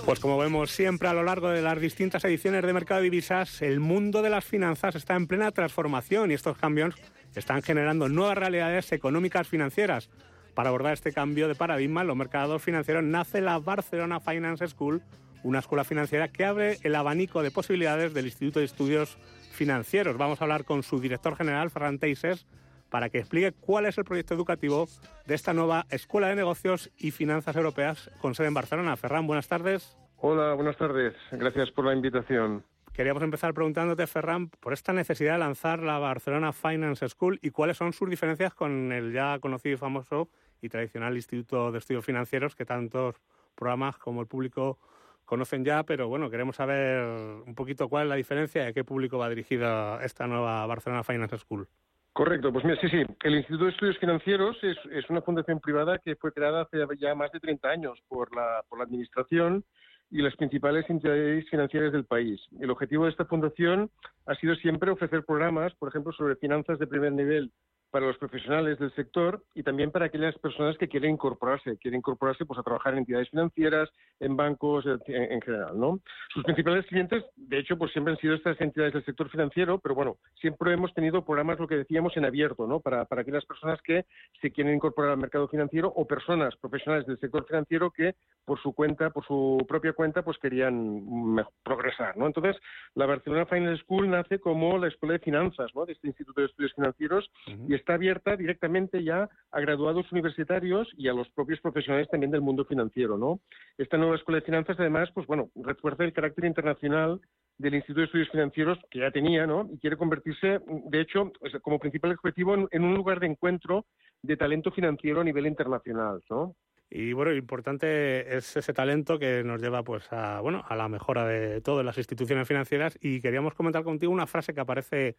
[SPEAKER 9] Pues como vemos siempre a lo largo de las distintas ediciones de Mercado de Divisas, el mundo de las finanzas está en plena transformación y estos cambios están generando nuevas realidades económicas financieras. Para abordar este cambio de paradigma en los mercados financieros nace la Barcelona Finance School una escuela financiera que abre el abanico de posibilidades del Instituto de Estudios Financieros. Vamos a hablar con su director general, Ferran Teixes, para que explique cuál es el proyecto educativo de esta nueva Escuela de Negocios y Finanzas Europeas con sede en Barcelona. Ferran, buenas tardes.
[SPEAKER 24] Hola, buenas tardes. Gracias por la invitación.
[SPEAKER 9] Queríamos empezar preguntándote, Ferran, por esta necesidad de lanzar la Barcelona Finance School y cuáles son sus diferencias con el ya conocido y famoso y tradicional Instituto de Estudios Financieros que tantos programas como el público conocen ya, pero bueno, queremos saber un poquito cuál es la diferencia y a qué público va dirigida esta nueva Barcelona Finance School.
[SPEAKER 24] Correcto, pues mira, sí, sí. El Instituto de Estudios Financieros es, es una fundación privada que fue creada hace ya más de 30 años por la, por la Administración y las principales entidades financieras del país. El objetivo de esta fundación ha sido siempre ofrecer programas, por ejemplo, sobre finanzas de primer nivel para los profesionales del sector y también para aquellas personas que quieren incorporarse, quieren incorporarse pues a trabajar en entidades financieras, en bancos en, general, ¿no? Sus principales clientes, de hecho, pues siempre han sido estas entidades del sector financiero, pero bueno, siempre hemos tenido programas, lo que decíamos, en abierto, ¿no? Para, para aquellas personas que se quieren incorporar al mercado financiero o personas profesionales del sector financiero que por su cuenta, por su propia cuenta, pues querían progresar, ¿no? Entonces, la Barcelona Finance School nace como la escuela de finanzas, ¿no? De este Instituto de Estudios Financieros y está abierta directamente ya a graduados universitarios y a los propios profesionales también del mundo financiero, ¿no? Esta nueva escuela de finanzas, además, pues bueno, refuerza el carácter internacional del Instituto de Estudios Financieros que ya tenía, ¿no? Y quiere convertirse, de hecho, como principal objetivo en, un lugar de encuentro de talento financiero a nivel internacional, ¿no?
[SPEAKER 9] Y bueno, importante es ese talento que nos lleva pues a bueno, a la mejora de todas las instituciones financieras y queríamos comentar contigo una frase que aparece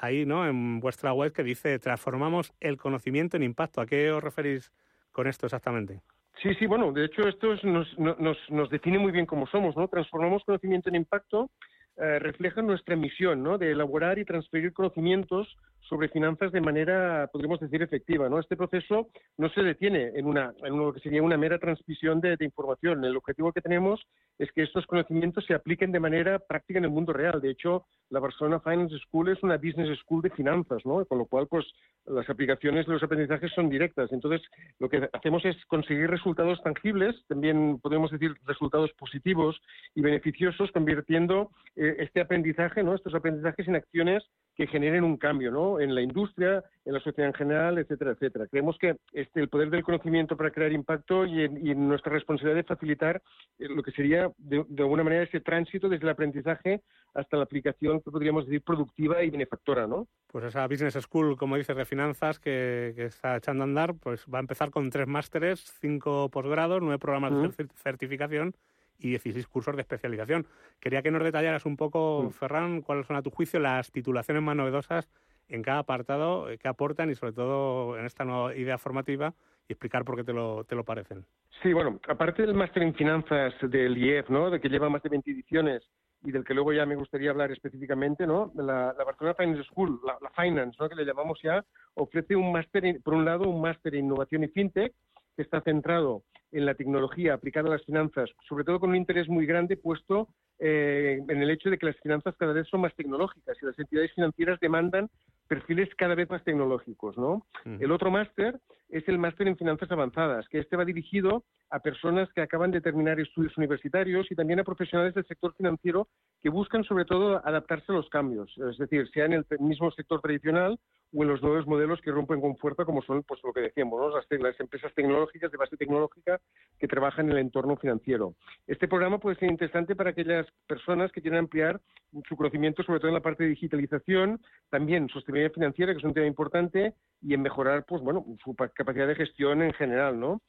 [SPEAKER 9] ahí, ¿no? En vuestra web que dice transformamos el conocimiento en impacto. ¿A qué os referís con esto exactamente?
[SPEAKER 24] Sí, sí, bueno, de hecho esto nos, nos, nos define muy bien cómo somos, ¿no? Transformamos conocimiento en impacto, eh, refleja nuestra misión, ¿no? De elaborar y transferir conocimientos sobre finanzas de manera, podríamos decir, efectiva. ¿no? Este proceso no se detiene en, una, en lo que sería una mera transmisión de, información. El objetivo que tenemos es que estos conocimientos se apliquen de manera práctica en el mundo real. De hecho, la Barcelona Finance School es una business school de finanzas, ¿no? con lo cual pues, las aplicaciones de los aprendizajes son directas. Entonces, lo que hacemos es conseguir resultados tangibles, también podemos decir resultados positivos y beneficiosos, convirtiendo eh, este aprendizaje, ¿no? estos aprendizajes en acciones que generen un cambio ¿no? en la industria, en la sociedad en general, etcétera, etcétera. Creemos que este, el poder del conocimiento para crear impacto y, en, nuestra responsabilidad de facilitar eh, lo que sería, de, alguna manera, ese tránsito desde el aprendizaje hasta la aplicación, que podríamos decir, productiva y benefactora. ¿no?
[SPEAKER 9] Pues esa Business School, como dices, de finanzas que, está echando a andar, pues va a empezar con tres másteres, cinco posgrados, nueve programas de certificación y 16 cursos de especialización. Quería que nos detallaras un poco, mm. Ferran, cuáles son a tu juicio las titulaciones más novedosas en cada apartado eh, que aportan y sobre todo en esta nueva idea formativa y explicar por qué te lo, te lo parecen.
[SPEAKER 24] Sí, bueno, aparte del máster en finanzas del IEF, ¿no? de que lleva más de 20 ediciones y del que luego ya me gustaría hablar específicamente, ¿no? La, Barcelona Finance School, la, la, Finance, ¿no? Que le llamamos ya, ofrece un máster, por un lado, un máster en innovación y fintech, que está centrado en la tecnología aplicada a las finanzas, sobre todo con un interés muy grande puesto eh, en el hecho de que las finanzas cada vez son más tecnológicas y las entidades financieras demandan perfiles cada vez más tecnológicos, ¿no? El otro máster es el máster en finanzas avanzadas, que este va dirigido a personas que acaban de terminar estudios universitarios y también a profesionales del sector financiero que buscan sobre todo adaptarse a los cambios, es decir, sea en el mismo sector tradicional o en los nuevos modelos que rompen con fuerza, como son pues lo que decíamos, ¿no? las, las, empresas tecnológicas de base tecnológica que trabajan en el entorno financiero. Este programa puede ser interesante para aquellas personas que quieren ampliar su conocimiento, sobre todo en la parte de digitalización, también sostenibilidad financiera, que es un tema importante, y en mejorar, pues bueno, su capacidad de gestión en general, ¿no?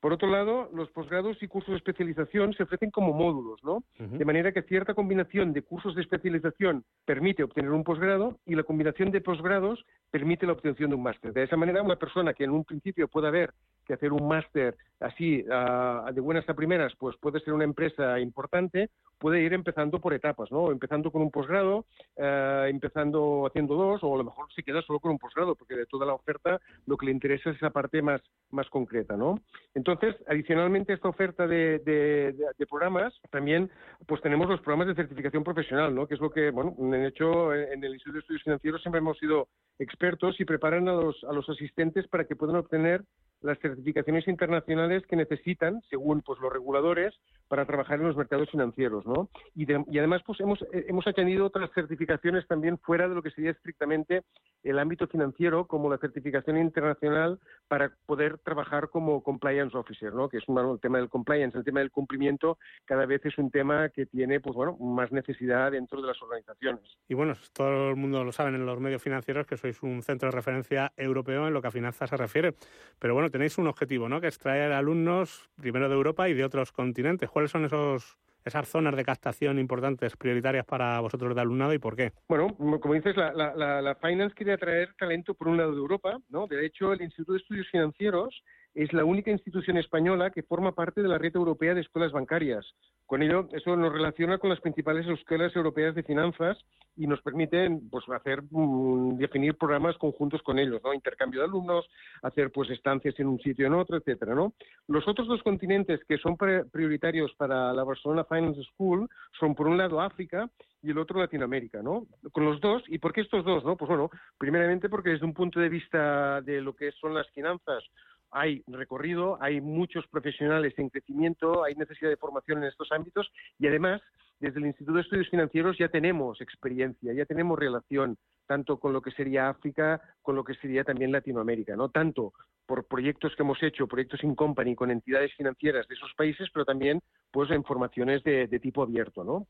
[SPEAKER 24] Por otro lado, los posgrados y cursos de especialización se ofrecen como módulos, ¿no? De manera que cierta combinación de cursos de especialización permite obtener un posgrado y la combinación de posgrados permite la obtención de un máster. De esa manera, una persona que en un principio pueda ver que hacer un máster así de buenas a primeras, pues puede ser una empresa importante, puede ir empezando por etapas, ¿no? Empezando con un posgrado, eh, empezando haciendo dos, o a lo mejor se queda solo con un posgrado, porque de toda la oferta lo que le interesa es esa parte más, más concreta, ¿no? Entonces, adicionalmente a esta oferta de, de, programas, también pues tenemos los programas de certificación profesional, ¿no? Que es lo que, bueno, en hecho, en el Instituto de Estudios Financieros siempre hemos sido expertos y preparan a los, a los asistentes para que puedan obtener las certificaciones internacionales que necesitan, según pues los reguladores, para trabajar en los mercados financieros, ¿no? Y, además pues hemos, eh, hemos añadido otras certificaciones también fuera de lo que sería estrictamente el ámbito financiero, como la certificación internacional para poder trabajar como compliance officer, ¿no? Que es un, tema del compliance, el tema del cumplimiento cada vez es un tema que tiene pues bueno más necesidad dentro de las organizaciones.
[SPEAKER 9] Y bueno, todo el mundo lo sabe en los medios financieros que sois un centro de referencia europeo en lo que a finanzas se refiere, pero bueno tenéis un objetivo, ¿no? Que es traer alumnos primero de Europa y de otros continentes. ¿Cuáles son esos esas zonas de captación importantes, prioritarias para vosotros de alumnado y por qué?
[SPEAKER 24] Bueno, como dices, la, la, la Finance quiere atraer talento por un lado de Europa, ¿no? De hecho, el Instituto de Estudios Financieros es la única institución española que forma parte de la red europea de escuelas bancarias. Con ello, eso nos relaciona con las principales escuelas europeas de finanzas y nos permite pues, hacer, mm, definir programas conjuntos con ellos, ¿no? Intercambio de alumnos, hacer pues estancias en un sitio en otro, etcétera, ¿no? Los otros dos continentes que son prioritarios para la Barcelona Finance School son, por un lado, África y el otro Latinoamérica, ¿no? Con los dos, ¿y por qué estos dos, no? Pues bueno, primeramente porque desde un punto de vista de lo que son las finanzas, hay recorrido, hay muchos profesionales en crecimiento, hay necesidad de formación en estos ámbitos y además desde el Instituto de Estudios Financieros ya tenemos experiencia, ya tenemos relación tanto con lo que sería África, con lo que sería también Latinoamérica, no tanto por proyectos que hemos hecho, proyectos in company con entidades financieras de esos países, pero también pues en formaciones de, de tipo abierto, ¿no?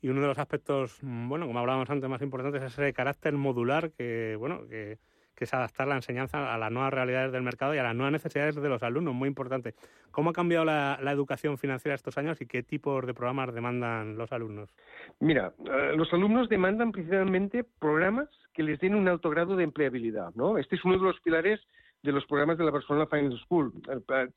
[SPEAKER 9] Y uno de los aspectos, bueno, como hablábamos antes, más importantes es ese carácter modular que, bueno, que que es adaptar la enseñanza a las nuevas realidades del mercado y a las nuevas necesidades de los alumnos, muy importante. ¿Cómo ha cambiado la, educación financiera estos años y qué tipos de programas demandan los alumnos?
[SPEAKER 24] Mira, eh, los alumnos demandan principalmente programas que les den un alto grado de empleabilidad, ¿no? Este es uno de los pilares de los programas de la Barcelona Finance School.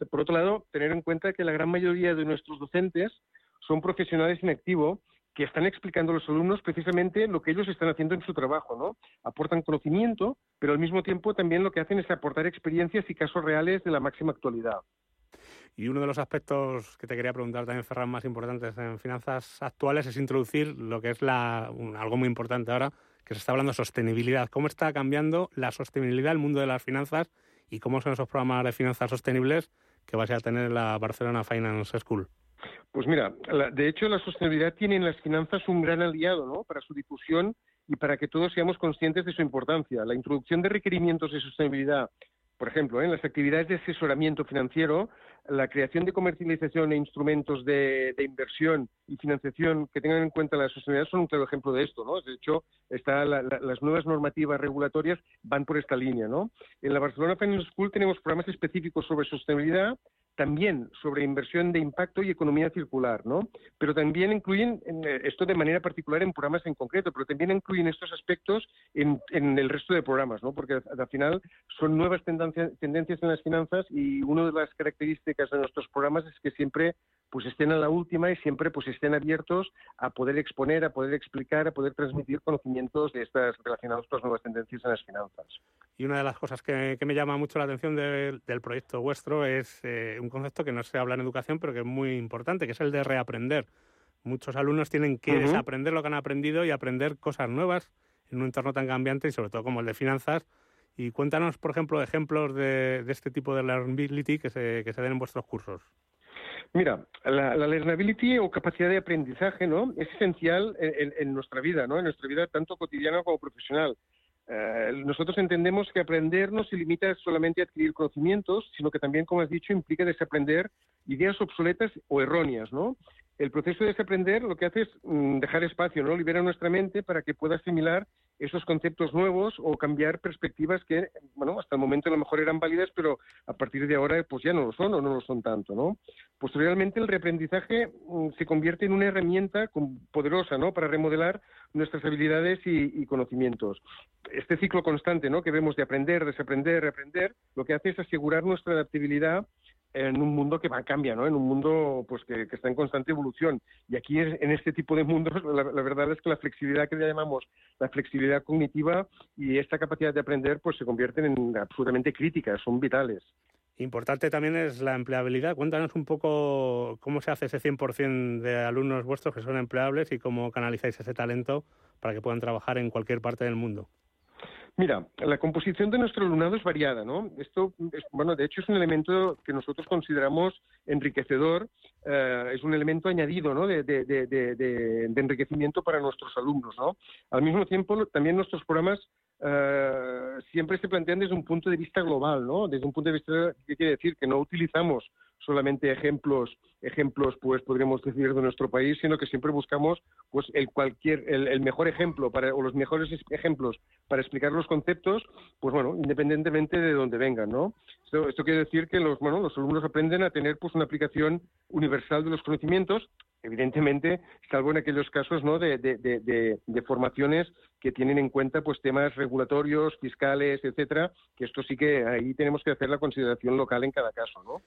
[SPEAKER 24] Por otro lado, tener en cuenta que la gran mayoría de nuestros docentes son profesionales en activo que están explicando a los alumnos precisamente lo que ellos están haciendo en su trabajo, ¿no? Aportan conocimiento, pero al mismo tiempo también lo que hacen es aportar experiencias y casos reales de la máxima actualidad.
[SPEAKER 9] Y uno de los aspectos que te quería preguntar también, Ferran, más importantes en finanzas actuales es introducir lo que es la, algo muy importante ahora, que se está hablando de sostenibilidad. ¿Cómo está cambiando la sostenibilidad el mundo de las finanzas y cómo son esos programas de finanzas sostenibles que vais a tener en la Barcelona Finance School?
[SPEAKER 24] Pues mira, de hecho la sostenibilidad tiene en las finanzas un gran aliado ¿no? para su difusión y para que todos seamos conscientes de su importancia. La introducción de requerimientos de sostenibilidad, por ejemplo, en las actividades de asesoramiento financiero, la creación de comercialización e instrumentos de, inversión y financiación que tengan en cuenta la sostenibilidad son un claro ejemplo de esto, ¿no? De hecho, está las nuevas normativas regulatorias van por esta línea, ¿no? En la Barcelona Finance School tenemos programas específicos sobre sostenibilidad también sobre inversión de impacto y economía circular, ¿no? Pero también incluyen eh, esto de manera particular en programas en concreto, pero también incluyen estos aspectos en, el resto de programas, ¿no? Porque al final son nuevas tendencias, en las finanzas y una de las características de nuestros programas es que siempre pues estén a la última y siempre pues estén abiertos a poder exponer, a poder explicar, a poder transmitir conocimientos de estas relacionados con las nuevas tendencias en las finanzas.
[SPEAKER 9] Y una de las cosas que, me llama mucho la atención del proyecto vuestro es eh, un concepto que no se habla en educación, pero que es muy importante, que es el de reaprender. Muchos alumnos tienen que desaprender lo que han aprendido y aprender cosas nuevas en un entorno tan cambiante y sobre todo como el de finanzas. Y cuéntanos, por ejemplo, ejemplos de, este tipo de learnability que se, que se den en vuestros cursos.
[SPEAKER 24] Mira, la, learnability o capacidad de aprendizaje, ¿no? Es esencial en, nuestra vida, ¿no? En nuestra vida tanto cotidiana como profesional. Eh, nosotros entendemos que aprender no se limita solamente a adquirir conocimientos, sino que también, como has dicho, implica desaprender ideas obsoletas o erróneas, ¿no? El proceso de desaprender lo que hace es mm, dejar espacio, ¿no? Libera nuestra mente para que pueda asimilar esos conceptos nuevos o cambiar perspectivas que, bueno, hasta el momento a lo mejor eran válidas, pero a partir de ahora pues ya no lo son o no lo son tanto. Posteriormente el reaprendizaje mm, se convierte en una herramienta poderosa, ¿no? Para remodelar nuestras habilidades y, conocimientos. Este ciclo constante, ¿no? Que vemos de aprender, desaprender, reaprender, lo que hace es asegurar nuestra adaptabilidad en un mundo que va cambia, ¿no? En un mundo pues que, está en constante evolución. Y aquí en este tipo de mundos la, verdad es que la flexibilidad que llamamos la flexibilidad cognitiva y esta capacidad de aprender pues se convierten en absolutamente críticas, son vitales.
[SPEAKER 9] Importante también es la empleabilidad. Cuéntanos un poco cómo se hace ese 100% de alumnos vuestros que son empleables y cómo canalizáis ese talento para que puedan trabajar en cualquier parte del mundo.
[SPEAKER 24] Mira, la composición de nuestro alumnado es variada, ¿no? Esto, es, bueno, de hecho es un elemento que nosotros consideramos enriquecedor, eh, es un elemento añadido, ¿no? De, de, de, de, enriquecimiento para nuestros alumnos, ¿no? Al mismo tiempo, también nuestros programas eh, siempre se plantean desde un punto de vista global, ¿no? Desde un punto de vista, ¿qué quiere decir? Que no utilizamos solamente ejemplos, ejemplos, pues podríamos decir de nuestro país, sino que siempre buscamos, pues el cualquier, el, mejor ejemplo para, o los mejores ejemplos para explicar los conceptos, pues bueno, independientemente de dónde vengan, ¿no? Esto, quiere decir que los, bueno, los alumnos aprenden a tener, pues una aplicación universal de los conocimientos, evidentemente, salvo en aquellos casos, ¿no? De, de, de, de formaciones que tienen en cuenta, pues temas regulatorios, fiscales, etcétera, que esto sí que ahí tenemos que hacer la consideración local en cada caso, ¿no?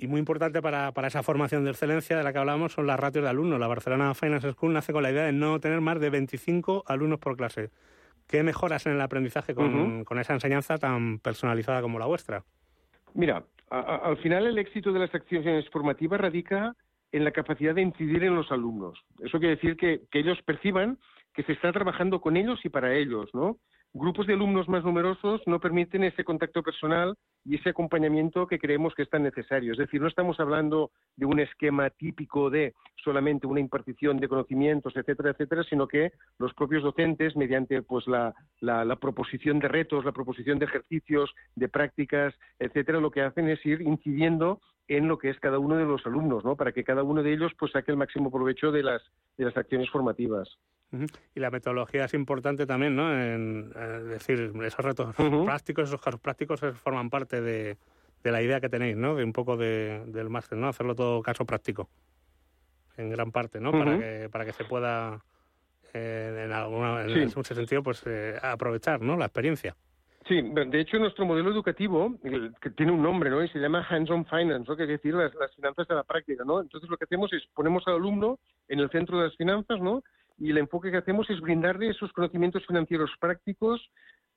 [SPEAKER 9] Y muy importante para, para, esa formación de excelencia de la que hablamos son las ratios de alumnos. La Barcelona Finance School nace con la idea de no tener más de 25 alumnos por clase. ¿Qué mejoras en el aprendizaje con, con esa enseñanza tan personalizada como la vuestra?
[SPEAKER 24] Mira, al final el éxito de las acciones formativas radica en la capacidad de incidir en los alumnos. Eso quiere decir que, que ellos perciban que se está trabajando con ellos y para ellos, ¿no? Grupos de alumnos más numerosos no permiten ese contacto personal y ese acompañamiento que creemos que es tan necesario. Es decir, no estamos hablando de un esquema típico de solamente una impartición de conocimientos, etcétera, etcétera, sino que los propios docentes, mediante pues la, proposición de retos, la proposición de ejercicios, de prácticas, etcétera, lo que hacen es ir incidiendo en lo que es cada uno de los alumnos, ¿no? Para que cada uno de ellos pues saque el máximo provecho de las, de las acciones formativas.
[SPEAKER 9] Y la metodología es importante también, ¿no? En, decir, esos retos prácticos, esos casos prácticos forman parte de, la idea que tenéis, ¿no? De un poco de, del máster, ¿no? Hacerlo todo caso práctico, en gran parte, ¿no? para, que, para que se pueda, eh, en, alguna, en ese sentido, pues eh, aprovechar, ¿no? La experiencia.
[SPEAKER 24] Sí, de hecho nuestro modelo educativo, que tiene un nombre, ¿no? Y se llama Hands-on Finance, ¿no? Que quiere decir las, las finanzas de la práctica, ¿no? Entonces lo que hacemos es ponemos al alumno en el centro de las finanzas, ¿no? Y el enfoque que hacemos es brindarle esos conocimientos financieros prácticos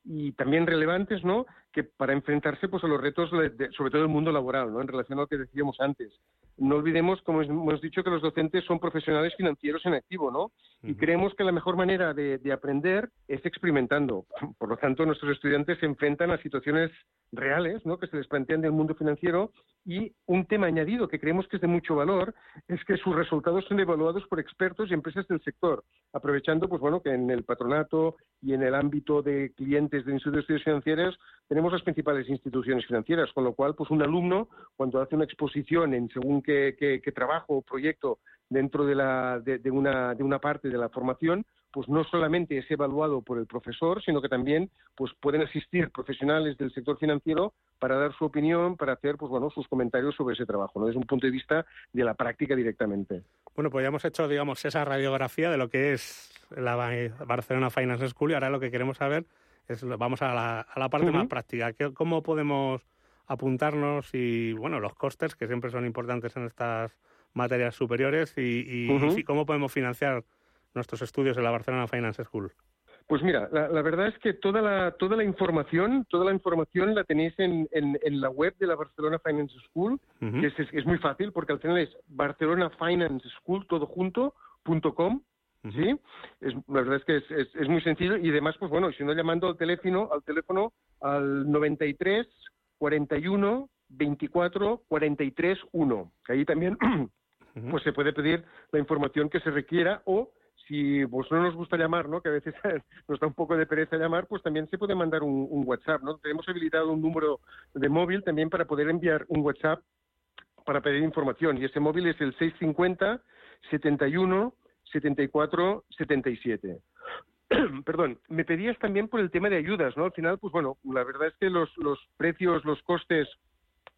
[SPEAKER 24] y también relevantes, ¿no? Que para enfrentarse pues a los retos sobre todo el mundo laboral, ¿no? En relación a lo que decíamos antes. No olvidemos, como hemos dicho, que los docentes son profesionales financieros en activo, ¿no? Y creemos que la mejor manera de, de aprender es experimentando. Por lo tanto, nuestros estudiantes se enfrentan a situaciones reales, ¿no? Que se les plantean del mundo financiero y un tema añadido que creemos que es de mucho valor es que sus resultados son evaluados por expertos y empresas del sector, aprovechando, pues bueno, que en el patronato y en el ámbito de clientes de instituciones financieras tenemos las principales instituciones financieras, con lo cual, pues un alumno, cuando hace una exposición en según qué, trabajo o proyecto dentro de, la, de, una, de una parte de la formación, pues no solamente es evaluado por el profesor, sino que también pues pueden asistir profesionales del sector financiero para dar su opinión, para hacer pues bueno sus comentarios sobre ese trabajo, ¿no? Desde un punto de vista de la práctica directamente.
[SPEAKER 9] Bueno, pues ya hemos hecho, digamos, esa radiografía de lo que es la Barcelona Finance School y ahora lo que queremos saber es, vamos a la, a la parte más práctica. ¿Cómo podemos apuntarnos y, bueno, los costes, que siempre son importantes en estas materias superiores y, y cómo podemos financiar nuestros estudios en la Barcelona Finance School?
[SPEAKER 24] Pues mira, la, verdad es que toda la, toda la información, toda la información la tenéis en, en, la web de la Barcelona Finance School, que es, es, muy fácil porque al final es Barcelona Finance School todo junto punto com, ¿sí? Es, la verdad es que es, es, muy sencillo y además, pues bueno, si no llamando al teléfono, al teléfono al 93 41 24 43 1, que ahí también <clears throat> pues se puede pedir la información que se requiera o si pues no nos gusta llamar, ¿no? que a veces <laughs> nos da un poco de pereza llamar, pues también se puede mandar un, WhatsApp. ¿no? Tenemos habilitado un número de móvil también para poder enviar un WhatsApp para pedir información. Y ese móvil es el 650 71 74 77. <clears throat> Perdón, me pedías también por el tema de ayudas, ¿no? Al final, pues bueno, la verdad es que los, los precios, los costes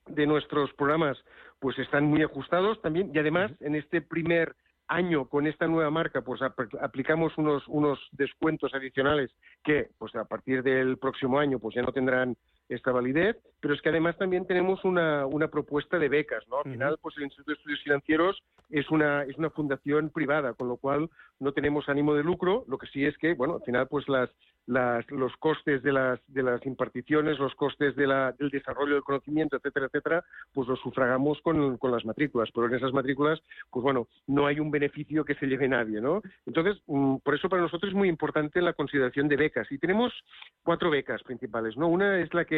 [SPEAKER 24] de nuestros programas, pues están muy ajustados también y además en este primer año con esta nueva marca, pues aplicamos unos, unos descuentos adicionales que, pues a partir del próximo año, pues ya no tendrán esta validez, pero es que además también tenemos una, una propuesta de becas, ¿no? Al final, pues el Instituto de Estudios Financieros es una, es una fundación privada, con lo cual no tenemos ánimo de lucro, lo que sí es que, bueno, al final, pues las, las, los costes de las, de las imparticiones, los costes de la, del desarrollo del conocimiento, etcétera, etcétera, pues los sufragamos con, con, las matrículas, pero en esas matrículas, pues bueno, no hay un beneficio que se lleve nadie, ¿no? Entonces, mm, por eso para nosotros es muy importante la consideración de becas. Y tenemos cuatro becas principales, ¿no? Una es la que,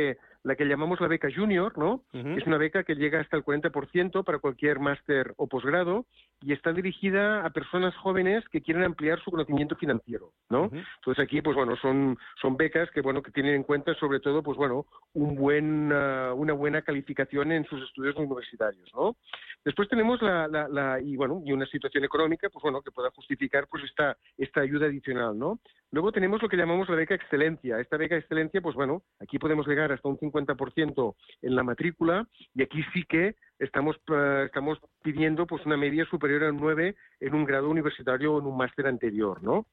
[SPEAKER 24] la que llamamos la beca junior, ¿no? Es una beca que llega hasta el 40% para cualquier máster o posgrado y está dirigida a personas jóvenes que quieren ampliar su conocimiento financiero, ¿no? Entonces aquí, pues bueno, son son, becas que, bueno, que tienen en cuenta sobre todo, pues bueno, un buen, uh, una buena calificación en sus estudios universitarios, ¿no? Después tenemos la, la, y bueno, y una situación económica, pues bueno, que pueda justificar pues esta, esta ayuda adicional, ¿no? Luego tenemos lo que llamamos la beca excelencia. Esta beca excelencia, pues bueno, aquí podemos llegar hasta un 50% en la matrícula y aquí sí que estamos, eh, estamos pidiendo pues una media superior a 9 en un grado universitario o en un máster anterior, ¿no?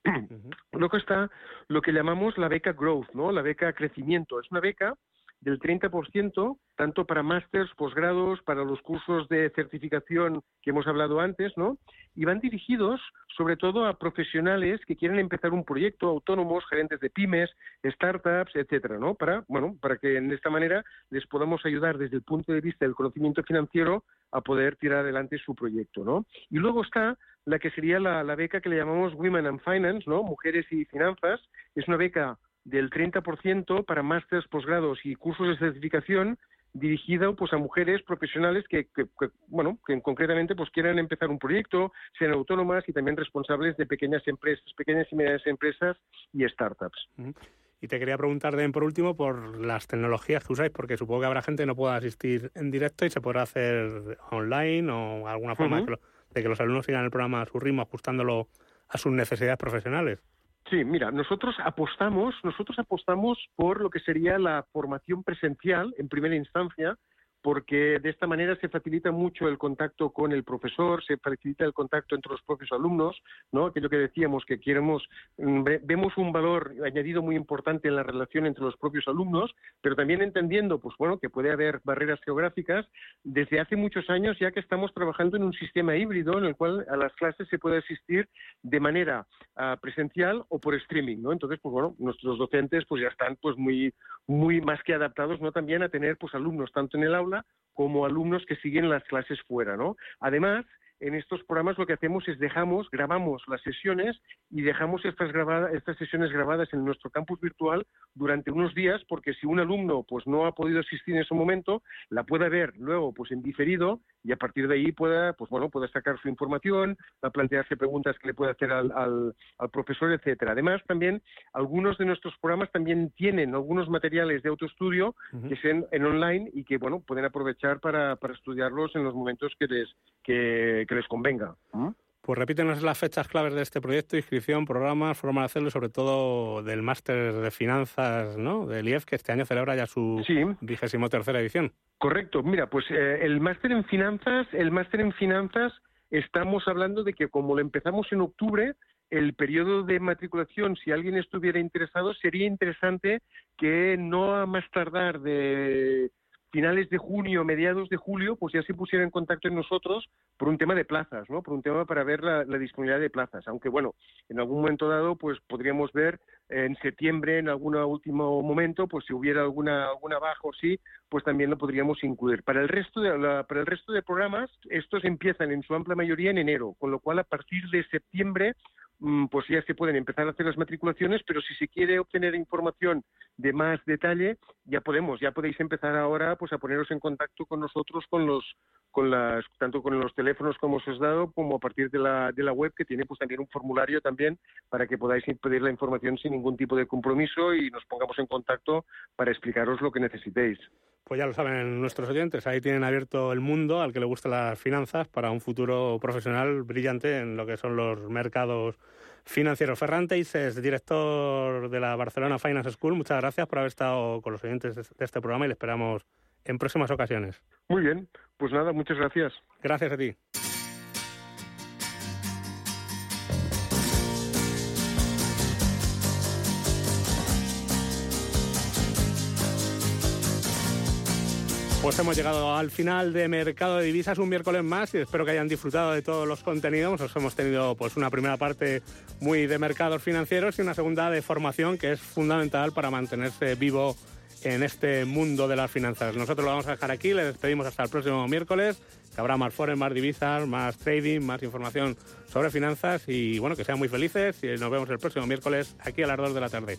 [SPEAKER 24] Luego está lo que llamamos la beca growth, ¿no? La beca crecimiento. Es una beca del 30%, tanto para másters, posgrados, para los cursos de certificación que hemos hablado antes, ¿no? Y van dirigidos sobre todo a profesionales que quieren empezar un proyecto, autónomos, gerentes de pymes, startups, etcétera, ¿no? Para, bueno, para que en esta manera les podamos ayudar desde el punto de vista del conocimiento financiero a poder tirar adelante su proyecto, ¿no? Y luego está la que sería la, la beca que le llamamos Women and Finance, ¿no? Mujeres y finanzas. Es una beca del 30% para másteres, posgrados y cursos de certificación dirigida pues a mujeres profesionales que, bueno que concretamente pues quieran empezar un proyecto sean autónomas y también responsables de pequeñas empresas pequeñas y medianas empresas y startups.
[SPEAKER 9] Y te quería preguntar también por último por las tecnologías que usáis porque supongo que habrá gente que no pueda asistir en directo y se podrá hacer online o alguna forma de que los alumnos sigan el programa a su ritmo ajustándolo a sus necesidades profesionales
[SPEAKER 24] Sí, mira, nosotros apostamos, nosotros apostamos por lo que sería la formación presencial en primera instancia, porque de esta manera se facilita mucho el contacto con el profesor, se facilita el contacto entre los propios alumnos, ¿no? Aquello que decíamos que queremos, mm, vemos un valor añadido muy importante en la relación entre los propios alumnos, pero también entendiendo, pues bueno, que puede haber barreras geográficas. Desde hace muchos años ya que estamos trabajando en un sistema híbrido en el cual a las clases se puede asistir de manera ah, presencial o por streaming, ¿no? Entonces, pues bueno, nuestros docentes pues ya están pues muy, muy más que adaptados, ¿no? También a tener pues alumnos tanto en el aula como alumnos que siguen las clases fuera, ¿no? Además, en estos programas lo que hacemos es dejamos, grabamos las sesiones y dejamos estas, grabadas, estas sesiones grabadas en nuestro campus virtual durante unos días porque si un alumno pues no ha podido asistir en ese momento, la pueda ver luego pues en diferido y a partir de ahí pueda, pues bueno, pueda sacar su información, a plantearse preguntas que le pueda hacer al, al, profesor, etcétera. Además, también algunos de nuestros programas también tienen algunos materiales de autoestudio que sean en online y que bueno pueden aprovechar para, para estudiarlos en los momentos que les que les convenga.
[SPEAKER 9] Pues repítenos las fechas claves de este proyecto, inscripción, programas, forma de hacerlo, sobre todo del máster de finanzas, ¿no? Del IEF, que este año celebra ya su vigésimo tercera edición.
[SPEAKER 24] Correcto. Mira, pues eh, el máster en finanzas, el máster en finanzas, estamos hablando de que como lo empezamos en octubre, el periodo de matriculación, si alguien estuviera interesado, sería interesante que no a más tardar de finales de junio, mediados de julio, pues ya se pusiera en contacto en nosotros por un tema de plazas, ¿no? Por un tema para ver la, disponibilidad de plazas. Aunque bueno, en algún momento dado, pues podríamos ver en septiembre, en algún último momento, pues si hubiera alguna alguna baja o sí, pues también lo podríamos incluir. Para el resto de para el resto de programas, estos empiezan en su amplia mayoría en enero, con lo cual a partir de septiembre pues ya se pueden empezar a hacer las matriculaciones, pero si se quiere obtener información de más detalle, ya podemos, ya podéis empezar ahora pues a poneros en contacto con nosotros con los con las tanto con los teléfonos como os he dado como a partir de la, de la web que tiene pues también un formulario también para que podáis pedir la información sin ningún tipo de compromiso y nos pongamos en contacto para explicaros lo que necesitéis.
[SPEAKER 9] Pues ya lo saben nuestros oyentes, ahí tienen abierto el mundo al que le gustan las finanzas para un futuro profesional brillante en lo que son los mercados financieros. Ferrante es director de la Barcelona Finance School, muchas gracias por haber estado con los oyentes de este programa y le esperamos en próximas ocasiones.
[SPEAKER 24] Muy bien, pues nada, muchas gracias.
[SPEAKER 9] Gracias a ti. Pues hemos llegado al final de Mercado de Divisas, un miércoles más, y espero que hayan disfrutado de todos los contenidos. Os hemos tenido pues una primera parte muy de mercados financieros y una segunda de formación que es fundamental para mantenerse vivo en este mundo de las finanzas. Nosotros lo vamos a dejar aquí, le despedimos hasta el próximo miércoles, que habrá más forex, más divisas, más trading, más información sobre finanzas y bueno, que sean muy felices y nos vemos el próximo miércoles aquí a las 2 de la tarde.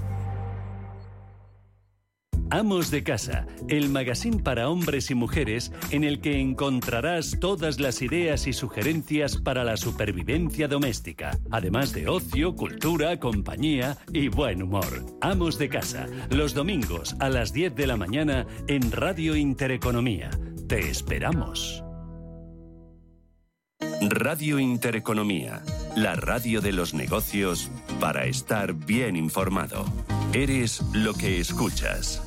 [SPEAKER 7] Amos de Casa, el magazine para hombres y mujeres en el que encontrarás todas las ideas y sugerencias para la supervivencia doméstica, además de ocio, cultura, compañía y buen humor. Amos de Casa, los domingos a las 10 de la mañana en Radio Intereconomía. Te esperamos. Radio Intereconomía, la radio de los negocios para estar bien informado. Eres lo que escuchas.